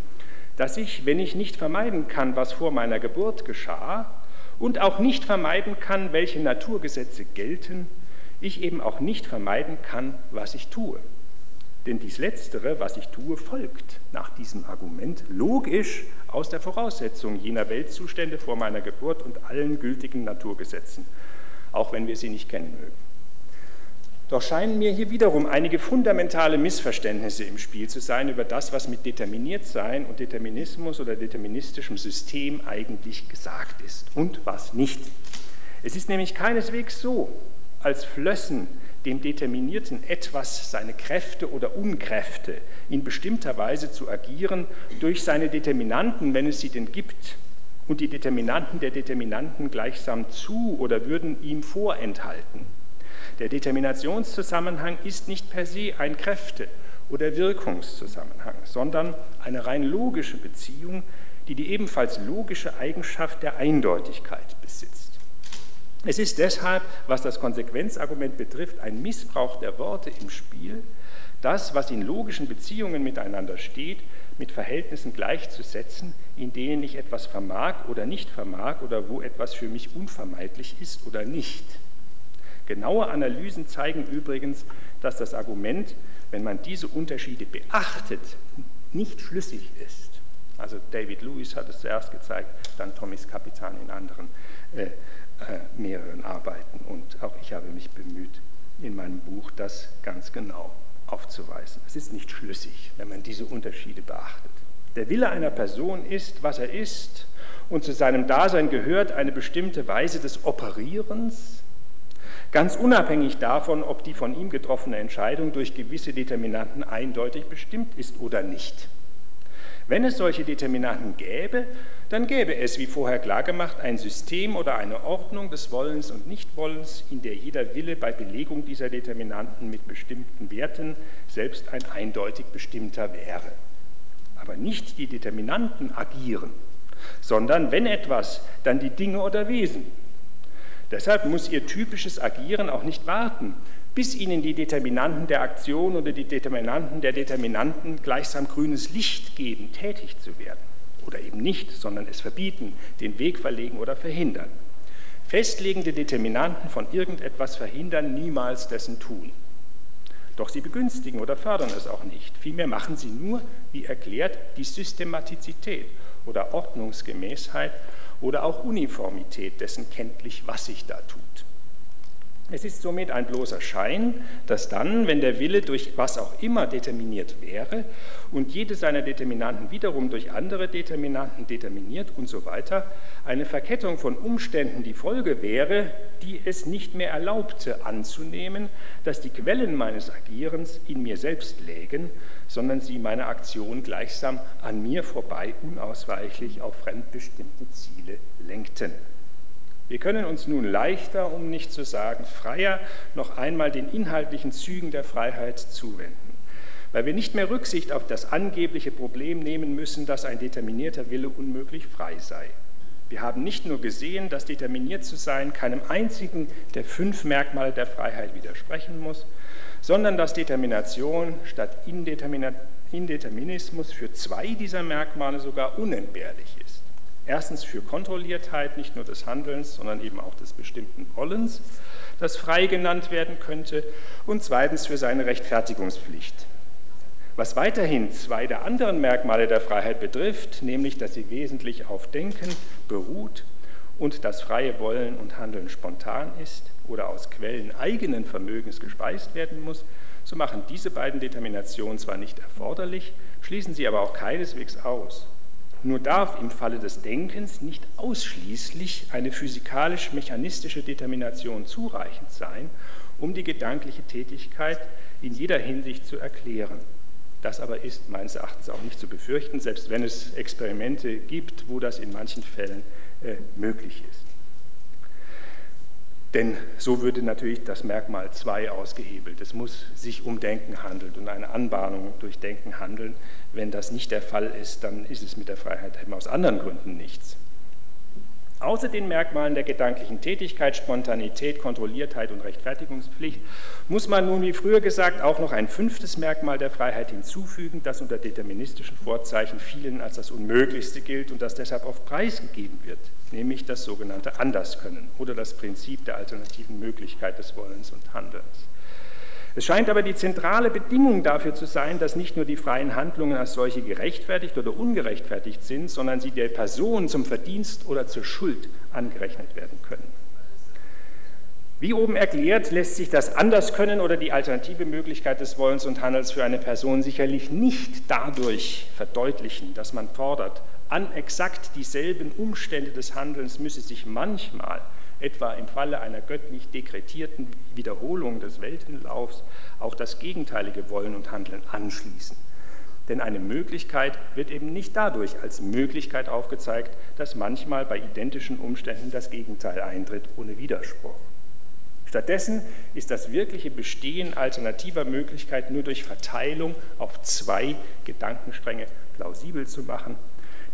dass ich, wenn ich nicht vermeiden kann, was vor meiner Geburt geschah, und auch nicht vermeiden kann, welche Naturgesetze gelten, ich eben auch nicht vermeiden kann, was ich tue. Denn dies Letztere, was ich tue, folgt nach diesem Argument logisch aus der Voraussetzung jener Weltzustände vor meiner Geburt und allen gültigen Naturgesetzen, auch wenn wir sie nicht kennen mögen. Doch scheinen mir hier wiederum einige fundamentale Missverständnisse im Spiel zu sein über das, was mit Determiniertsein und Determinismus oder deterministischem System eigentlich gesagt ist und was nicht. Es ist nämlich keineswegs so, als flössen dem Determinierten etwas seine Kräfte oder Unkräfte in bestimmter Weise zu agieren durch seine Determinanten, wenn es sie denn gibt, und die Determinanten der Determinanten gleichsam zu oder würden ihm vorenthalten. Der Determinationszusammenhang ist nicht per se ein Kräfte- oder Wirkungszusammenhang, sondern eine rein logische Beziehung, die die ebenfalls logische Eigenschaft der Eindeutigkeit besitzt. Es ist deshalb, was das Konsequenzargument betrifft, ein Missbrauch der Worte im Spiel, das, was in logischen Beziehungen miteinander steht, mit Verhältnissen gleichzusetzen, in denen ich etwas vermag oder nicht vermag oder wo etwas für mich unvermeidlich ist oder nicht. Genaue Analysen zeigen übrigens, dass das Argument, wenn man diese Unterschiede beachtet, nicht schlüssig ist. Also David Lewis hat es zuerst gezeigt, dann Thomas Kapitan in anderen äh, äh, mehreren Arbeiten. Und auch ich habe mich bemüht, in meinem Buch das ganz genau aufzuweisen. Es ist nicht schlüssig, wenn man diese Unterschiede beachtet. Der Wille einer Person ist, was er ist, und zu seinem Dasein gehört eine bestimmte Weise des Operierens, ganz unabhängig davon, ob die von ihm getroffene Entscheidung durch gewisse Determinanten eindeutig bestimmt ist oder nicht. Wenn es solche Determinanten gäbe, dann gäbe es, wie vorher klargemacht, ein System oder eine Ordnung des Wollens und Nichtwollens, in der jeder Wille bei Belegung dieser Determinanten mit bestimmten Werten selbst ein eindeutig bestimmter wäre. Aber nicht die Determinanten agieren, sondern wenn etwas, dann die Dinge oder Wesen, Deshalb muss Ihr typisches Agieren auch nicht warten, bis Ihnen die Determinanten der Aktion oder die Determinanten der Determinanten gleichsam grünes Licht geben, tätig zu werden. Oder eben nicht, sondern es verbieten, den Weg verlegen oder verhindern. Festlegende Determinanten von irgendetwas verhindern niemals dessen Tun. Doch sie begünstigen oder fördern es auch nicht. Vielmehr machen sie nur, wie erklärt, die Systematizität oder Ordnungsgemäßheit oder auch Uniformität dessen kenntlich, was sich da tut. Es ist somit ein bloßer Schein, dass dann, wenn der Wille durch was auch immer determiniert wäre und jede seiner Determinanten wiederum durch andere Determinanten determiniert und so weiter, eine Verkettung von Umständen die Folge wäre, die es nicht mehr erlaubte anzunehmen, dass die Quellen meines Agierens in mir selbst lägen, sondern sie meine Aktion gleichsam an mir vorbei unausweichlich auf fremdbestimmte Ziele lenkten. Wir können uns nun leichter, um nicht zu sagen freier, noch einmal den inhaltlichen Zügen der Freiheit zuwenden, weil wir nicht mehr Rücksicht auf das angebliche Problem nehmen müssen, dass ein determinierter Wille unmöglich frei sei. Wir haben nicht nur gesehen, dass determiniert zu sein keinem einzigen der fünf Merkmale der Freiheit widersprechen muss, sondern dass Determination statt Indeterminismus für zwei dieser Merkmale sogar unentbehrlich ist. Erstens für Kontrolliertheit nicht nur des Handelns, sondern eben auch des bestimmten Wollens, das frei genannt werden könnte, und zweitens für seine Rechtfertigungspflicht. Was weiterhin zwei der anderen Merkmale der Freiheit betrifft, nämlich dass sie wesentlich auf Denken beruht und das freie Wollen und Handeln spontan ist oder aus Quellen eigenen Vermögens gespeist werden muss, so machen diese beiden Determinationen zwar nicht erforderlich, schließen sie aber auch keineswegs aus. Nur darf im Falle des Denkens nicht ausschließlich eine physikalisch-mechanistische Determination zureichend sein, um die gedankliche Tätigkeit in jeder Hinsicht zu erklären. Das aber ist meines Erachtens auch nicht zu befürchten, selbst wenn es Experimente gibt, wo das in manchen Fällen äh, möglich ist. Denn so würde natürlich das Merkmal 2 ausgehebelt. Es muss sich um Denken handeln und eine Anbahnung durch Denken handeln. Wenn das nicht der Fall ist, dann ist es mit der Freiheit eben aus anderen Gründen nichts. Außer den Merkmalen der gedanklichen Tätigkeit, Spontanität, Kontrolliertheit und Rechtfertigungspflicht muss man nun, wie früher gesagt, auch noch ein fünftes Merkmal der Freiheit hinzufügen, das unter deterministischen Vorzeichen vielen als das Unmöglichste gilt und das deshalb auf Preis gegeben wird, nämlich das sogenannte Anderskönnen oder das Prinzip der alternativen Möglichkeit des Wollens und Handelns. Es scheint aber die zentrale Bedingung dafür zu sein, dass nicht nur die freien Handlungen als solche gerechtfertigt oder ungerechtfertigt sind, sondern sie der Person zum Verdienst oder zur Schuld angerechnet werden können. Wie oben erklärt, lässt sich das Anderskönnen oder die alternative Möglichkeit des Wollens und Handels für eine Person sicherlich nicht dadurch verdeutlichen, dass man fordert, an exakt dieselben Umstände des Handelns müsse sich manchmal etwa im Falle einer göttlich dekretierten Wiederholung des Weltenlaufs, auch das gegenteilige Wollen und Handeln anschließen. Denn eine Möglichkeit wird eben nicht dadurch als Möglichkeit aufgezeigt, dass manchmal bei identischen Umständen das Gegenteil eintritt ohne Widerspruch. Stattdessen ist das wirkliche Bestehen alternativer Möglichkeiten nur durch Verteilung auf zwei Gedankenstränge plausibel zu machen.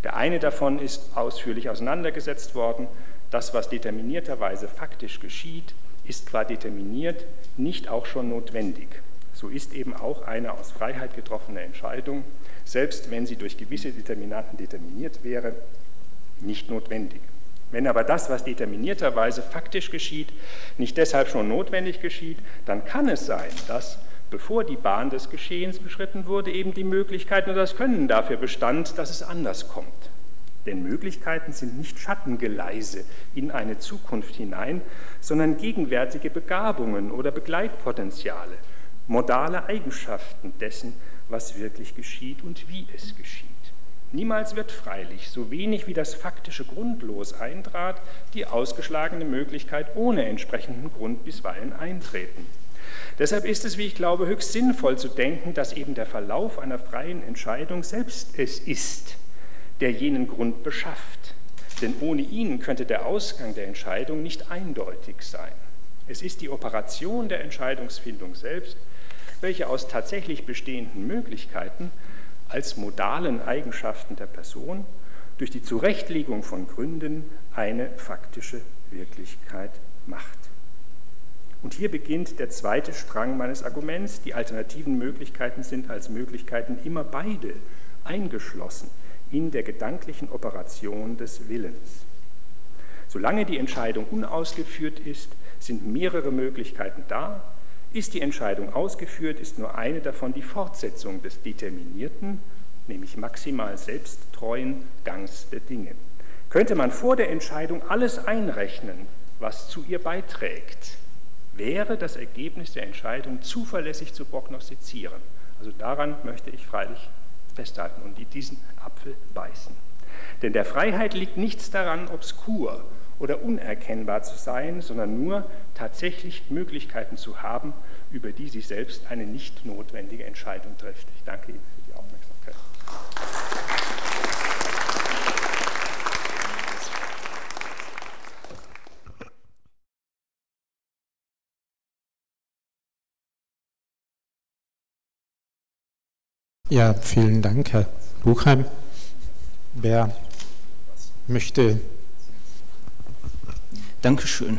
Der eine davon ist ausführlich auseinandergesetzt worden, das, was determinierterweise faktisch geschieht, ist qua determiniert nicht auch schon notwendig. So ist eben auch eine aus Freiheit getroffene Entscheidung, selbst wenn sie durch gewisse Determinanten determiniert wäre, nicht notwendig. Wenn aber das, was determinierterweise faktisch geschieht, nicht deshalb schon notwendig geschieht, dann kann es sein, dass, bevor die Bahn des Geschehens beschritten wurde, eben die Möglichkeit und das Können dafür bestand, dass es anders kommt. Denn Möglichkeiten sind nicht Schattengeleise in eine Zukunft hinein, sondern gegenwärtige Begabungen oder Begleitpotenziale, modale Eigenschaften dessen, was wirklich geschieht und wie es geschieht. Niemals wird freilich, so wenig wie das faktische Grundlos eintrat, die ausgeschlagene Möglichkeit ohne entsprechenden Grund bisweilen eintreten. Deshalb ist es, wie ich glaube, höchst sinnvoll zu denken, dass eben der Verlauf einer freien Entscheidung selbst es ist, der jenen Grund beschafft. Denn ohne ihn könnte der Ausgang der Entscheidung nicht eindeutig sein. Es ist die Operation der Entscheidungsfindung selbst, welche aus tatsächlich bestehenden Möglichkeiten als modalen Eigenschaften der Person durch die Zurechtlegung von Gründen eine faktische Wirklichkeit macht. Und hier beginnt der zweite Strang meines Arguments. Die alternativen Möglichkeiten sind als Möglichkeiten immer beide eingeschlossen in der gedanklichen Operation des Willens. Solange die Entscheidung unausgeführt ist, sind mehrere Möglichkeiten da. Ist die Entscheidung ausgeführt, ist nur eine davon die Fortsetzung des determinierten, nämlich maximal selbsttreuen Gangs der Dinge. Könnte man vor der Entscheidung alles einrechnen, was zu ihr beiträgt, wäre das Ergebnis der Entscheidung zuverlässig zu prognostizieren. Also daran möchte ich freilich festhalten und die diesen Apfel beißen. Denn der Freiheit liegt nichts daran, obskur oder unerkennbar zu sein, sondern nur tatsächlich Möglichkeiten zu haben, über die sie selbst eine nicht notwendige Entscheidung trifft. Ich danke Ihnen für die Aufmerksamkeit. Ja, vielen Dank, Herr Buchheim. Wer möchte? Dankeschön.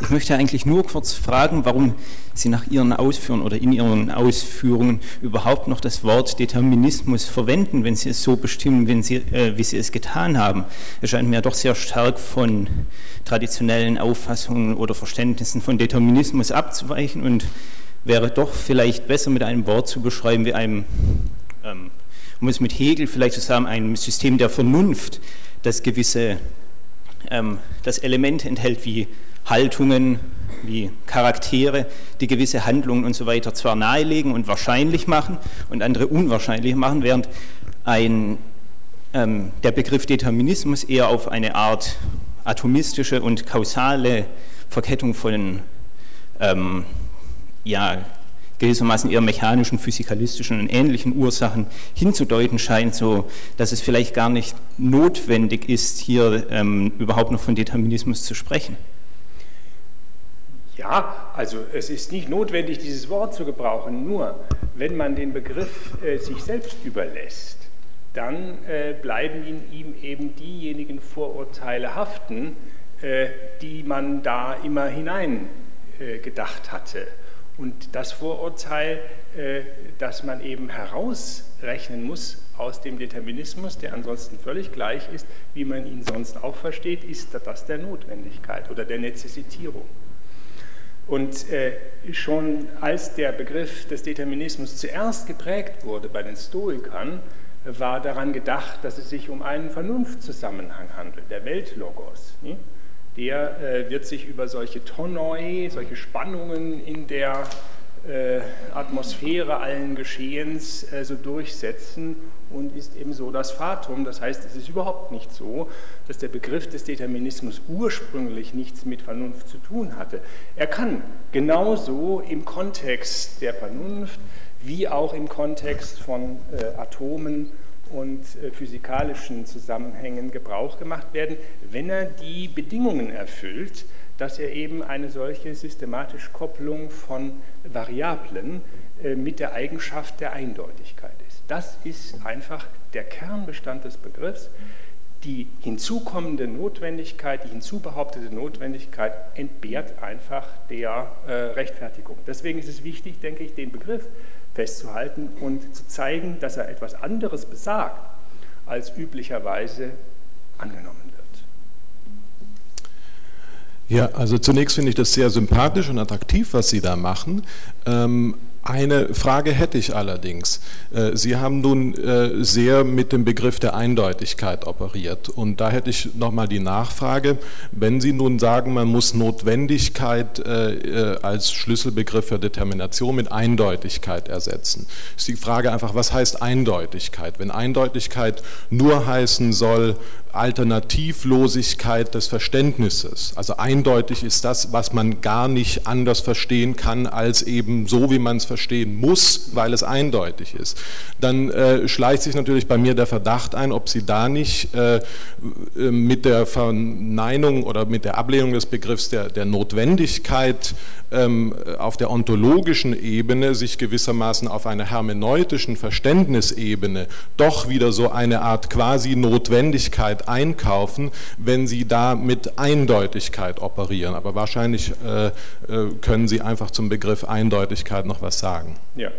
Ich möchte eigentlich nur kurz fragen, warum Sie nach Ihren Ausführungen oder in Ihren Ausführungen überhaupt noch das Wort Determinismus verwenden, wenn Sie es so bestimmen, wenn Sie, äh, wie Sie es getan haben. Es scheint mir doch sehr stark von traditionellen Auffassungen oder Verständnissen von Determinismus abzuweichen und wäre doch vielleicht besser mit einem Wort zu beschreiben wie einem, um es mit Hegel vielleicht zu sagen, einem System der Vernunft, das gewisse, ähm, das Elemente enthält wie Haltungen, wie Charaktere, die gewisse Handlungen und so weiter zwar nahelegen und wahrscheinlich machen und andere unwahrscheinlich machen, während ein, ähm, der Begriff Determinismus eher auf eine Art atomistische und kausale Verkettung von ähm, ja, gewissermaßen eher mechanischen, physikalistischen und ähnlichen Ursachen hinzudeuten scheint, so dass es vielleicht gar nicht notwendig ist, hier ähm, überhaupt noch von Determinismus zu sprechen. Ja, also es ist nicht notwendig, dieses Wort zu gebrauchen, nur wenn man den Begriff äh, sich selbst überlässt, dann äh, bleiben in ihm eben diejenigen Vorurteile haften, äh, die man da immer hinein äh, gedacht hatte. Und das Vorurteil, äh, dass man eben herausrechnen muss aus dem Determinismus, der ansonsten völlig gleich ist, wie man ihn sonst auch versteht, ist das der Notwendigkeit oder der Nezessitierung. Und äh, schon als der Begriff des Determinismus zuerst geprägt wurde bei den Stoikern, war daran gedacht, dass es sich um einen Vernunftzusammenhang handelt, der Weltlogos. Der äh, wird sich über solche Tonoi, solche Spannungen in der äh, Atmosphäre allen Geschehens äh, so durchsetzen und ist ebenso das Fatum. Das heißt, es ist überhaupt nicht so, dass der Begriff des Determinismus ursprünglich nichts mit Vernunft zu tun hatte. Er kann genauso im Kontext der Vernunft wie auch im Kontext von äh, Atomen und äh, physikalischen Zusammenhängen Gebrauch gemacht werden, wenn er die Bedingungen erfüllt, dass er eben eine solche systematische Kopplung von Variablen äh, mit der Eigenschaft der Eindeutigkeit ist. Das ist einfach der Kernbestand des Begriffs. Die hinzukommende Notwendigkeit, die hinzubehauptete Notwendigkeit entbehrt einfach der äh, Rechtfertigung. Deswegen ist es wichtig, denke ich, den Begriff festzuhalten und zu zeigen, dass er etwas anderes besagt, als üblicherweise angenommen wird. Ja, also zunächst finde ich das sehr sympathisch und attraktiv, was Sie da machen. Ähm, eine Frage hätte ich allerdings. Äh, Sie haben nun äh, sehr mit dem Begriff der Eindeutigkeit operiert und da hätte ich nochmal die Nachfrage, wenn Sie nun sagen, man muss Notwendigkeit äh, als Schlüsselbegriff für Determination mit Eindeutigkeit ersetzen, ist die Frage einfach, was heißt Eindeutigkeit? Wenn Eindeutigkeit nur heißen soll, Alternativlosigkeit des Verständnisses. Also eindeutig ist das, was man gar nicht anders verstehen kann, als eben so, wie man es verstehen muss, weil es eindeutig ist. Dann äh, schleicht sich natürlich bei mir der Verdacht ein, ob Sie da nicht äh, mit der Verneinung oder mit der Ablehnung des Begriffs der, der Notwendigkeit ähm, auf der ontologischen Ebene sich gewissermaßen auf einer hermeneutischen Verständnisebene doch wieder so eine Art quasi Notwendigkeit einkaufen, wenn sie da mit Eindeutigkeit operieren. Aber wahrscheinlich äh, äh, können Sie einfach zum Begriff Eindeutigkeit noch was sagen. Ja.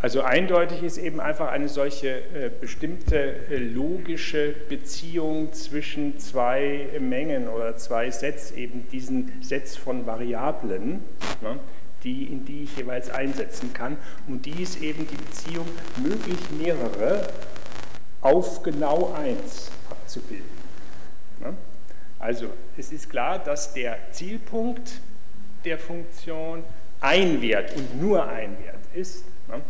Also eindeutig ist eben einfach eine solche äh, bestimmte äh, logische Beziehung zwischen zwei Mengen oder zwei Sets, eben diesen Sets von Variablen, ne, die, in die ich jeweils einsetzen kann. Und die ist eben die Beziehung möglich mehrere auf genau eins abzubilden. Ne? Also es ist klar, dass der Zielpunkt der Funktion ein Wert und nur ein Wert ist. Ne?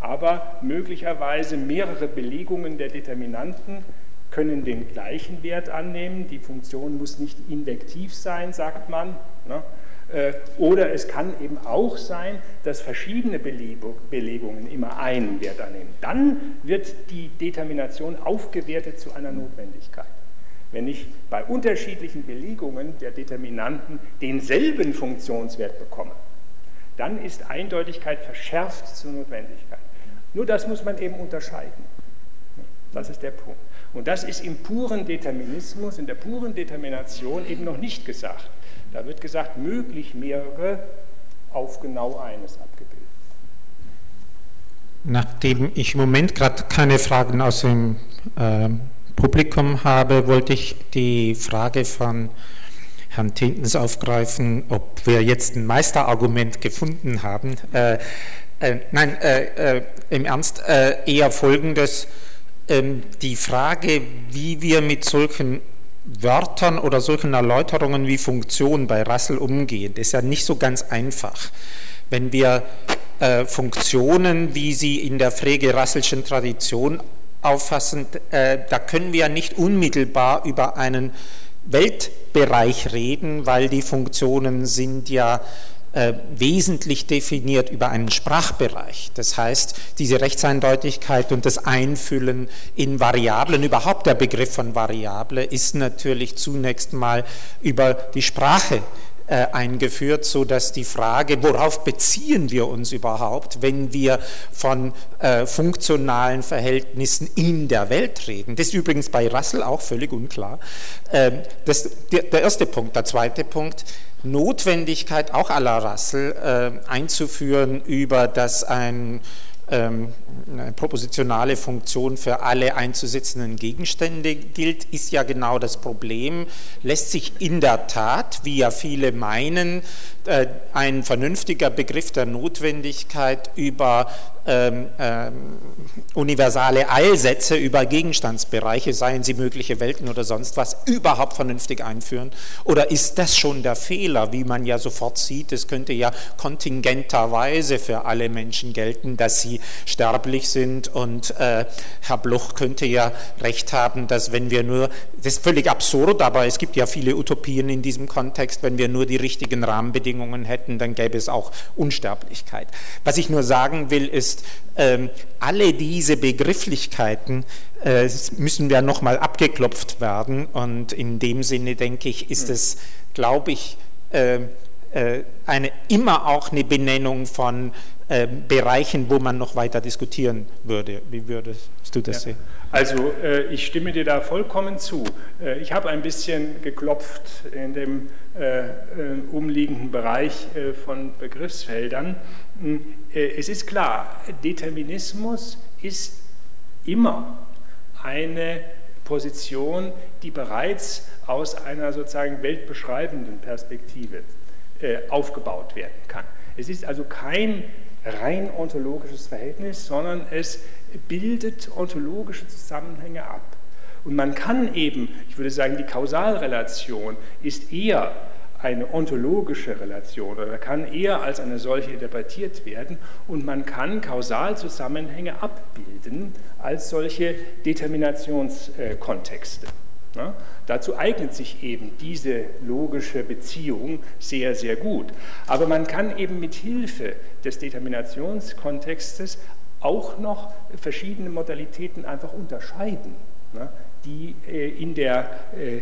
aber möglicherweise mehrere Belegungen der Determinanten können den gleichen Wert annehmen. Die Funktion muss nicht invektiv sein, sagt man. Äh, oder es kann eben auch sein, dass verschiedene Belegungen immer einen Wert annehmen. Dann wird die Determination aufgewertet zu einer Notwendigkeit. Wenn ich bei unterschiedlichen Belegungen der Determinanten denselben Funktionswert bekomme, dann ist Eindeutigkeit verschärft zur Notwendigkeit. Nur das muss man eben unterscheiden. Das ist der Punkt. Und das ist im puren Determinismus, in der puren Determination eben noch nicht gesagt. Da wird gesagt, möglich mehrere auf genau eines abgebildet. Nachdem ich im Moment gerade keine Fragen aus dem äh, Publikum habe, wollte ich die Frage von Herrn Tintens aufgreifen, ob wir jetzt ein Meisterargument gefunden haben. Äh, äh, nein, äh, äh, im Ernst, äh, eher folgendes. Ähm, die Frage, wie wir mit solchen Wörtern oder solchen Erläuterungen wie Funktion bei Russell umgehen, ist ja nicht so ganz einfach. Wenn wir äh, Funktionen, wie sie in der Frege-Russellschen Tradition auffassen, äh, da können wir ja nicht unmittelbar über einen Weltbereich reden, weil die Funktionen sind ja äh, wesentlich definiert über einen Sprachbereich. Das heißt, diese Rechtseindeutigkeit und das Einfüllen in Variablen, überhaupt der Begriff von Variable, ist natürlich zunächst mal über die Sprache eingeführt, so dass die Frage, worauf beziehen wir uns überhaupt, wenn wir von äh, funktionalen Verhältnissen in der Welt reden. Das ist übrigens bei Russell auch völlig unklar. Ähm, das, der, der erste Punkt. Der zweite Punkt, Notwendigkeit auch la Russell äh, einzuführen, über das ein ähm, eine propositionale Funktion für alle einzusetzenden Gegenstände gilt, ist ja genau das Problem. Lässt sich in der Tat, wie ja viele meinen, äh, ein vernünftiger Begriff der Notwendigkeit über ähm, ähm, universale Eilsätze über Gegenstandsbereiche, seien sie mögliche Welten oder sonst was, überhaupt vernünftig einführen? Oder ist das schon der Fehler, wie man ja sofort sieht? Es könnte ja kontingenterweise für alle Menschen gelten, dass sie sterblich sind. Und äh, Herr Bloch könnte ja recht haben, dass wenn wir nur, das ist völlig absurd, aber es gibt ja viele Utopien in diesem Kontext, wenn wir nur die richtigen Rahmenbedingungen hätten, dann gäbe es auch Unsterblichkeit. Was ich nur sagen will, ist, ähm, alle diese Begrifflichkeiten äh, müssen ja nochmal abgeklopft werden. Und in dem Sinne denke ich, ist es, glaube ich, äh, äh, eine, immer auch eine Benennung von äh, Bereichen, wo man noch weiter diskutieren würde. Wie würdest du das ja. sehen? Also äh, ich stimme dir da vollkommen zu. Äh, ich habe ein bisschen geklopft in dem äh, äh, umliegenden Bereich äh, von Begriffsfeldern. Hm, es ist klar, Determinismus ist immer eine Position, die bereits aus einer sozusagen weltbeschreibenden Perspektive aufgebaut werden kann. Es ist also kein rein ontologisches Verhältnis, sondern es bildet ontologische Zusammenhänge ab. Und man kann eben, ich würde sagen, die Kausalrelation ist eher eine ontologische Relation oder kann eher als eine solche interpretiert werden und man kann Kausalzusammenhänge abbilden als solche Determinationskontexte. Ja, dazu eignet sich eben diese logische Beziehung sehr, sehr gut. Aber man kann eben mit Hilfe des Determinationskontextes auch noch verschiedene Modalitäten einfach unterscheiden, ne, die äh, in der äh,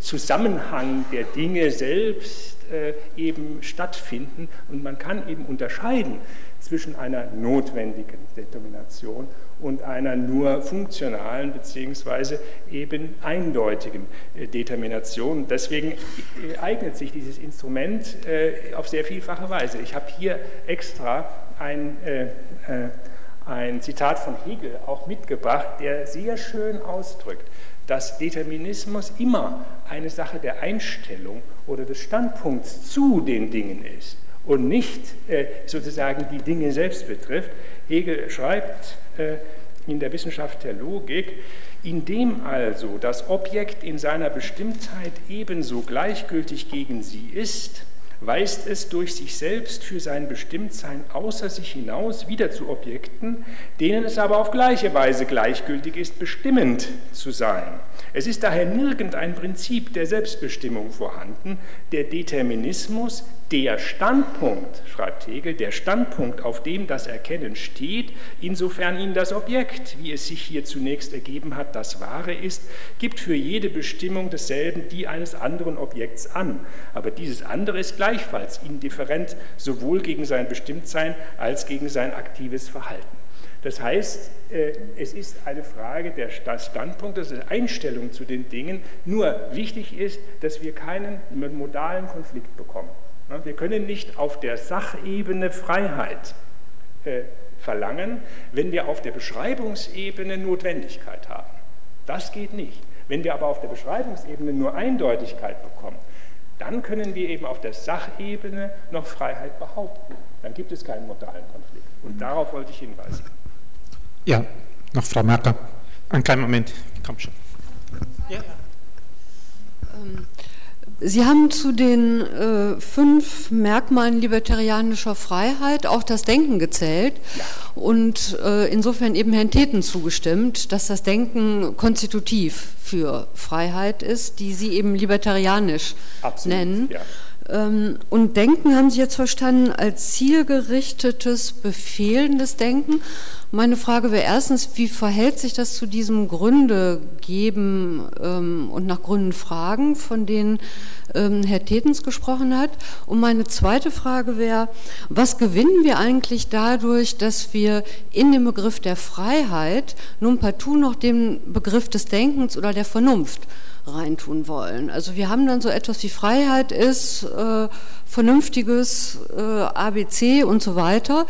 Zusammenhang der Dinge selbst äh, eben stattfinden. Und man kann eben unterscheiden zwischen einer notwendigen Determination und einer nur funktionalen bzw. eben eindeutigen äh, Determination. Deswegen äh, eignet sich dieses Instrument äh, auf sehr vielfache Weise. Ich habe hier extra ein, ein Zitat von Hegel auch mitgebracht, der sehr schön ausdrückt, dass Determinismus immer eine Sache der Einstellung oder des Standpunkts zu den Dingen ist und nicht äh, sozusagen die Dinge selbst betrifft. Hegel schreibt äh, in der Wissenschaft der Logik, indem also das Objekt in seiner Bestimmtheit ebenso gleichgültig gegen sie ist, weist es durch sich selbst für sein Bestimmtsein außer sich hinaus wieder zu Objekten, denen es aber auf gleiche Weise gleichgültig ist, bestimmend zu sein. Es ist daher nirgend ein Prinzip der Selbstbestimmung vorhanden. Der Determinismus der Standpunkt, schreibt Hegel, der Standpunkt, auf dem das Erkennen steht, insofern ihn das Objekt, wie es sich hier zunächst ergeben hat, das Wahre ist, gibt für jede Bestimmung desselben die eines anderen Objekts an. Aber dieses andere ist gleichfalls indifferent, sowohl gegen sein Bestimmtsein als gegen sein aktives Verhalten. Das heißt, äh, es ist eine Frage des Standpunktes, der Einstellung zu den Dingen. Nur wichtig ist, dass wir keinen modalen Konflikt bekommen. Wir können nicht auf der Sachebene Freiheit äh, verlangen, wenn wir auf der Beschreibungsebene Notwendigkeit haben. Das geht nicht. Wenn wir aber auf der Beschreibungsebene nur Eindeutigkeit bekommen, dann können wir eben auf der Sachebene noch Freiheit behaupten. Dann gibt es keinen modalen Konflikt. Und darauf wollte ich hinweisen. Ja, noch Frau Merker. Einen kleinen Moment, komm schon. Ja. Ähm, Sie haben zu den äh, fünf Merkmalen libertarianischer Freiheit auch das Denken gezählt ja. und äh, insofern eben Herrn Theten zugestimmt, dass das Denken konstitutiv für Freiheit ist, die Sie eben libertarianisch Absolut, nennen. Ja. Ähm, und Denken haben Sie jetzt verstanden als zielgerichtetes, befehlendes Denken. Meine Frage wäre erstens, wie verhält sich das zu diesem Gründe geben ähm, und nach Gründen fragen, von denen ähm, Herr Tetens gesprochen hat? Und meine zweite Frage wäre, was gewinnen wir eigentlich dadurch, dass wir in dem Begriff der Freiheit nun partout noch den Begriff des Denkens oder der Vernunft reintun wollen. Also wir haben dann so etwas wie Freiheit ist, äh, vernünftiges äh, ABC und so weiter.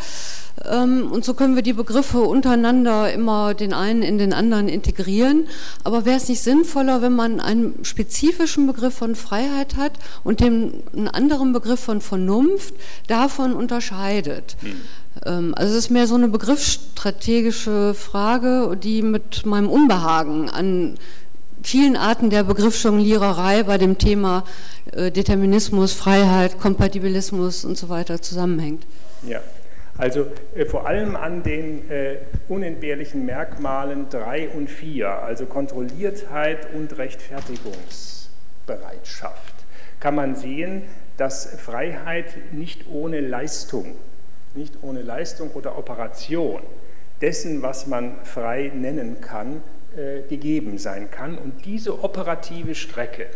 Ähm, und so können wir die Begriffe untereinander immer den einen in den anderen integrieren. Aber wäre es nicht sinnvoller, wenn man einen spezifischen Begriff von Freiheit hat und den, einen anderen Begriff von Vernunft davon unterscheidet? Mhm. Also es ist mehr so eine begriffsstrategische Frage, die mit meinem Unbehagen an vielen Arten der Begriffsjongliererei bei dem Thema äh, Determinismus, Freiheit, Kompatibilismus und so weiter zusammenhängt. Ja, also äh, vor allem an den äh, unentbehrlichen Merkmalen 3 und 4, also Kontrolliertheit und Rechtfertigungsbereitschaft, kann man sehen, dass Freiheit nicht ohne Leistung, nicht ohne Leistung oder Operation dessen, was man frei nennen kann, gegeben sein kann. Und diese operative Strecke,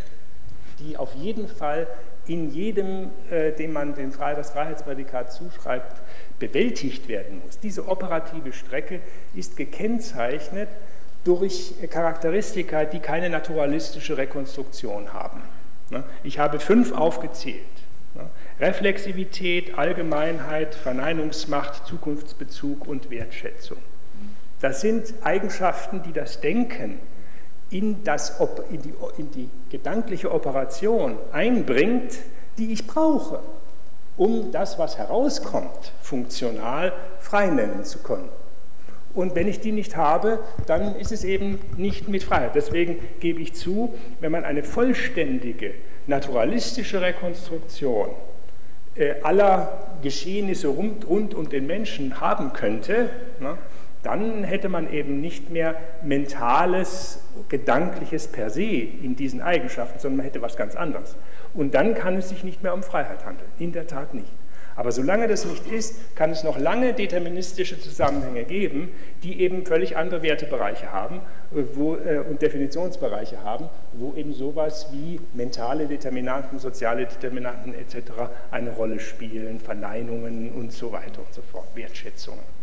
die auf jeden Fall in jedem, äh, dem man den Fre das Freiheitsprädikat zuschreibt, bewältigt werden muss. Diese operative Strecke ist gekennzeichnet durch Charakteristika, die keine naturalistische Rekonstruktion haben. Ne? Ich habe fünf aufgezählt. Ne? Reflexivität, Allgemeinheit, Verneinungsmacht, Zukunftsbezug und Wertschätzung. Das sind Eigenschaften, die das Denken in, das, in, die, in die gedankliche Operation einbringt, die ich brauche, um das, was herauskommt, funktional frei nennen zu können. Und wenn ich die nicht habe, dann ist es eben nicht mit Freiheit. Deswegen gebe ich zu, wenn man eine vollständige naturalistische Rekonstruktion äh, aller Geschehnisse rund, rund um den Menschen haben könnte, ne, dann hätte man eben nicht mehr mentales, gedankliches per se in diesen Eigenschaften, sondern man hätte was ganz anderes. Und dann kann es sich nicht mehr um Freiheit handeln. In der Tat nicht. Aber solange das nicht ist, kann es noch lange deterministische Zusammenhänge geben, die eben völlig andere Wertebereiche haben wo, äh, und Definitionsbereiche haben, wo eben sowas wie mentale Determinanten, soziale Determinanten etc. eine Rolle spielen, Verneinungen und so weiter und so fort, Wertschätzungen.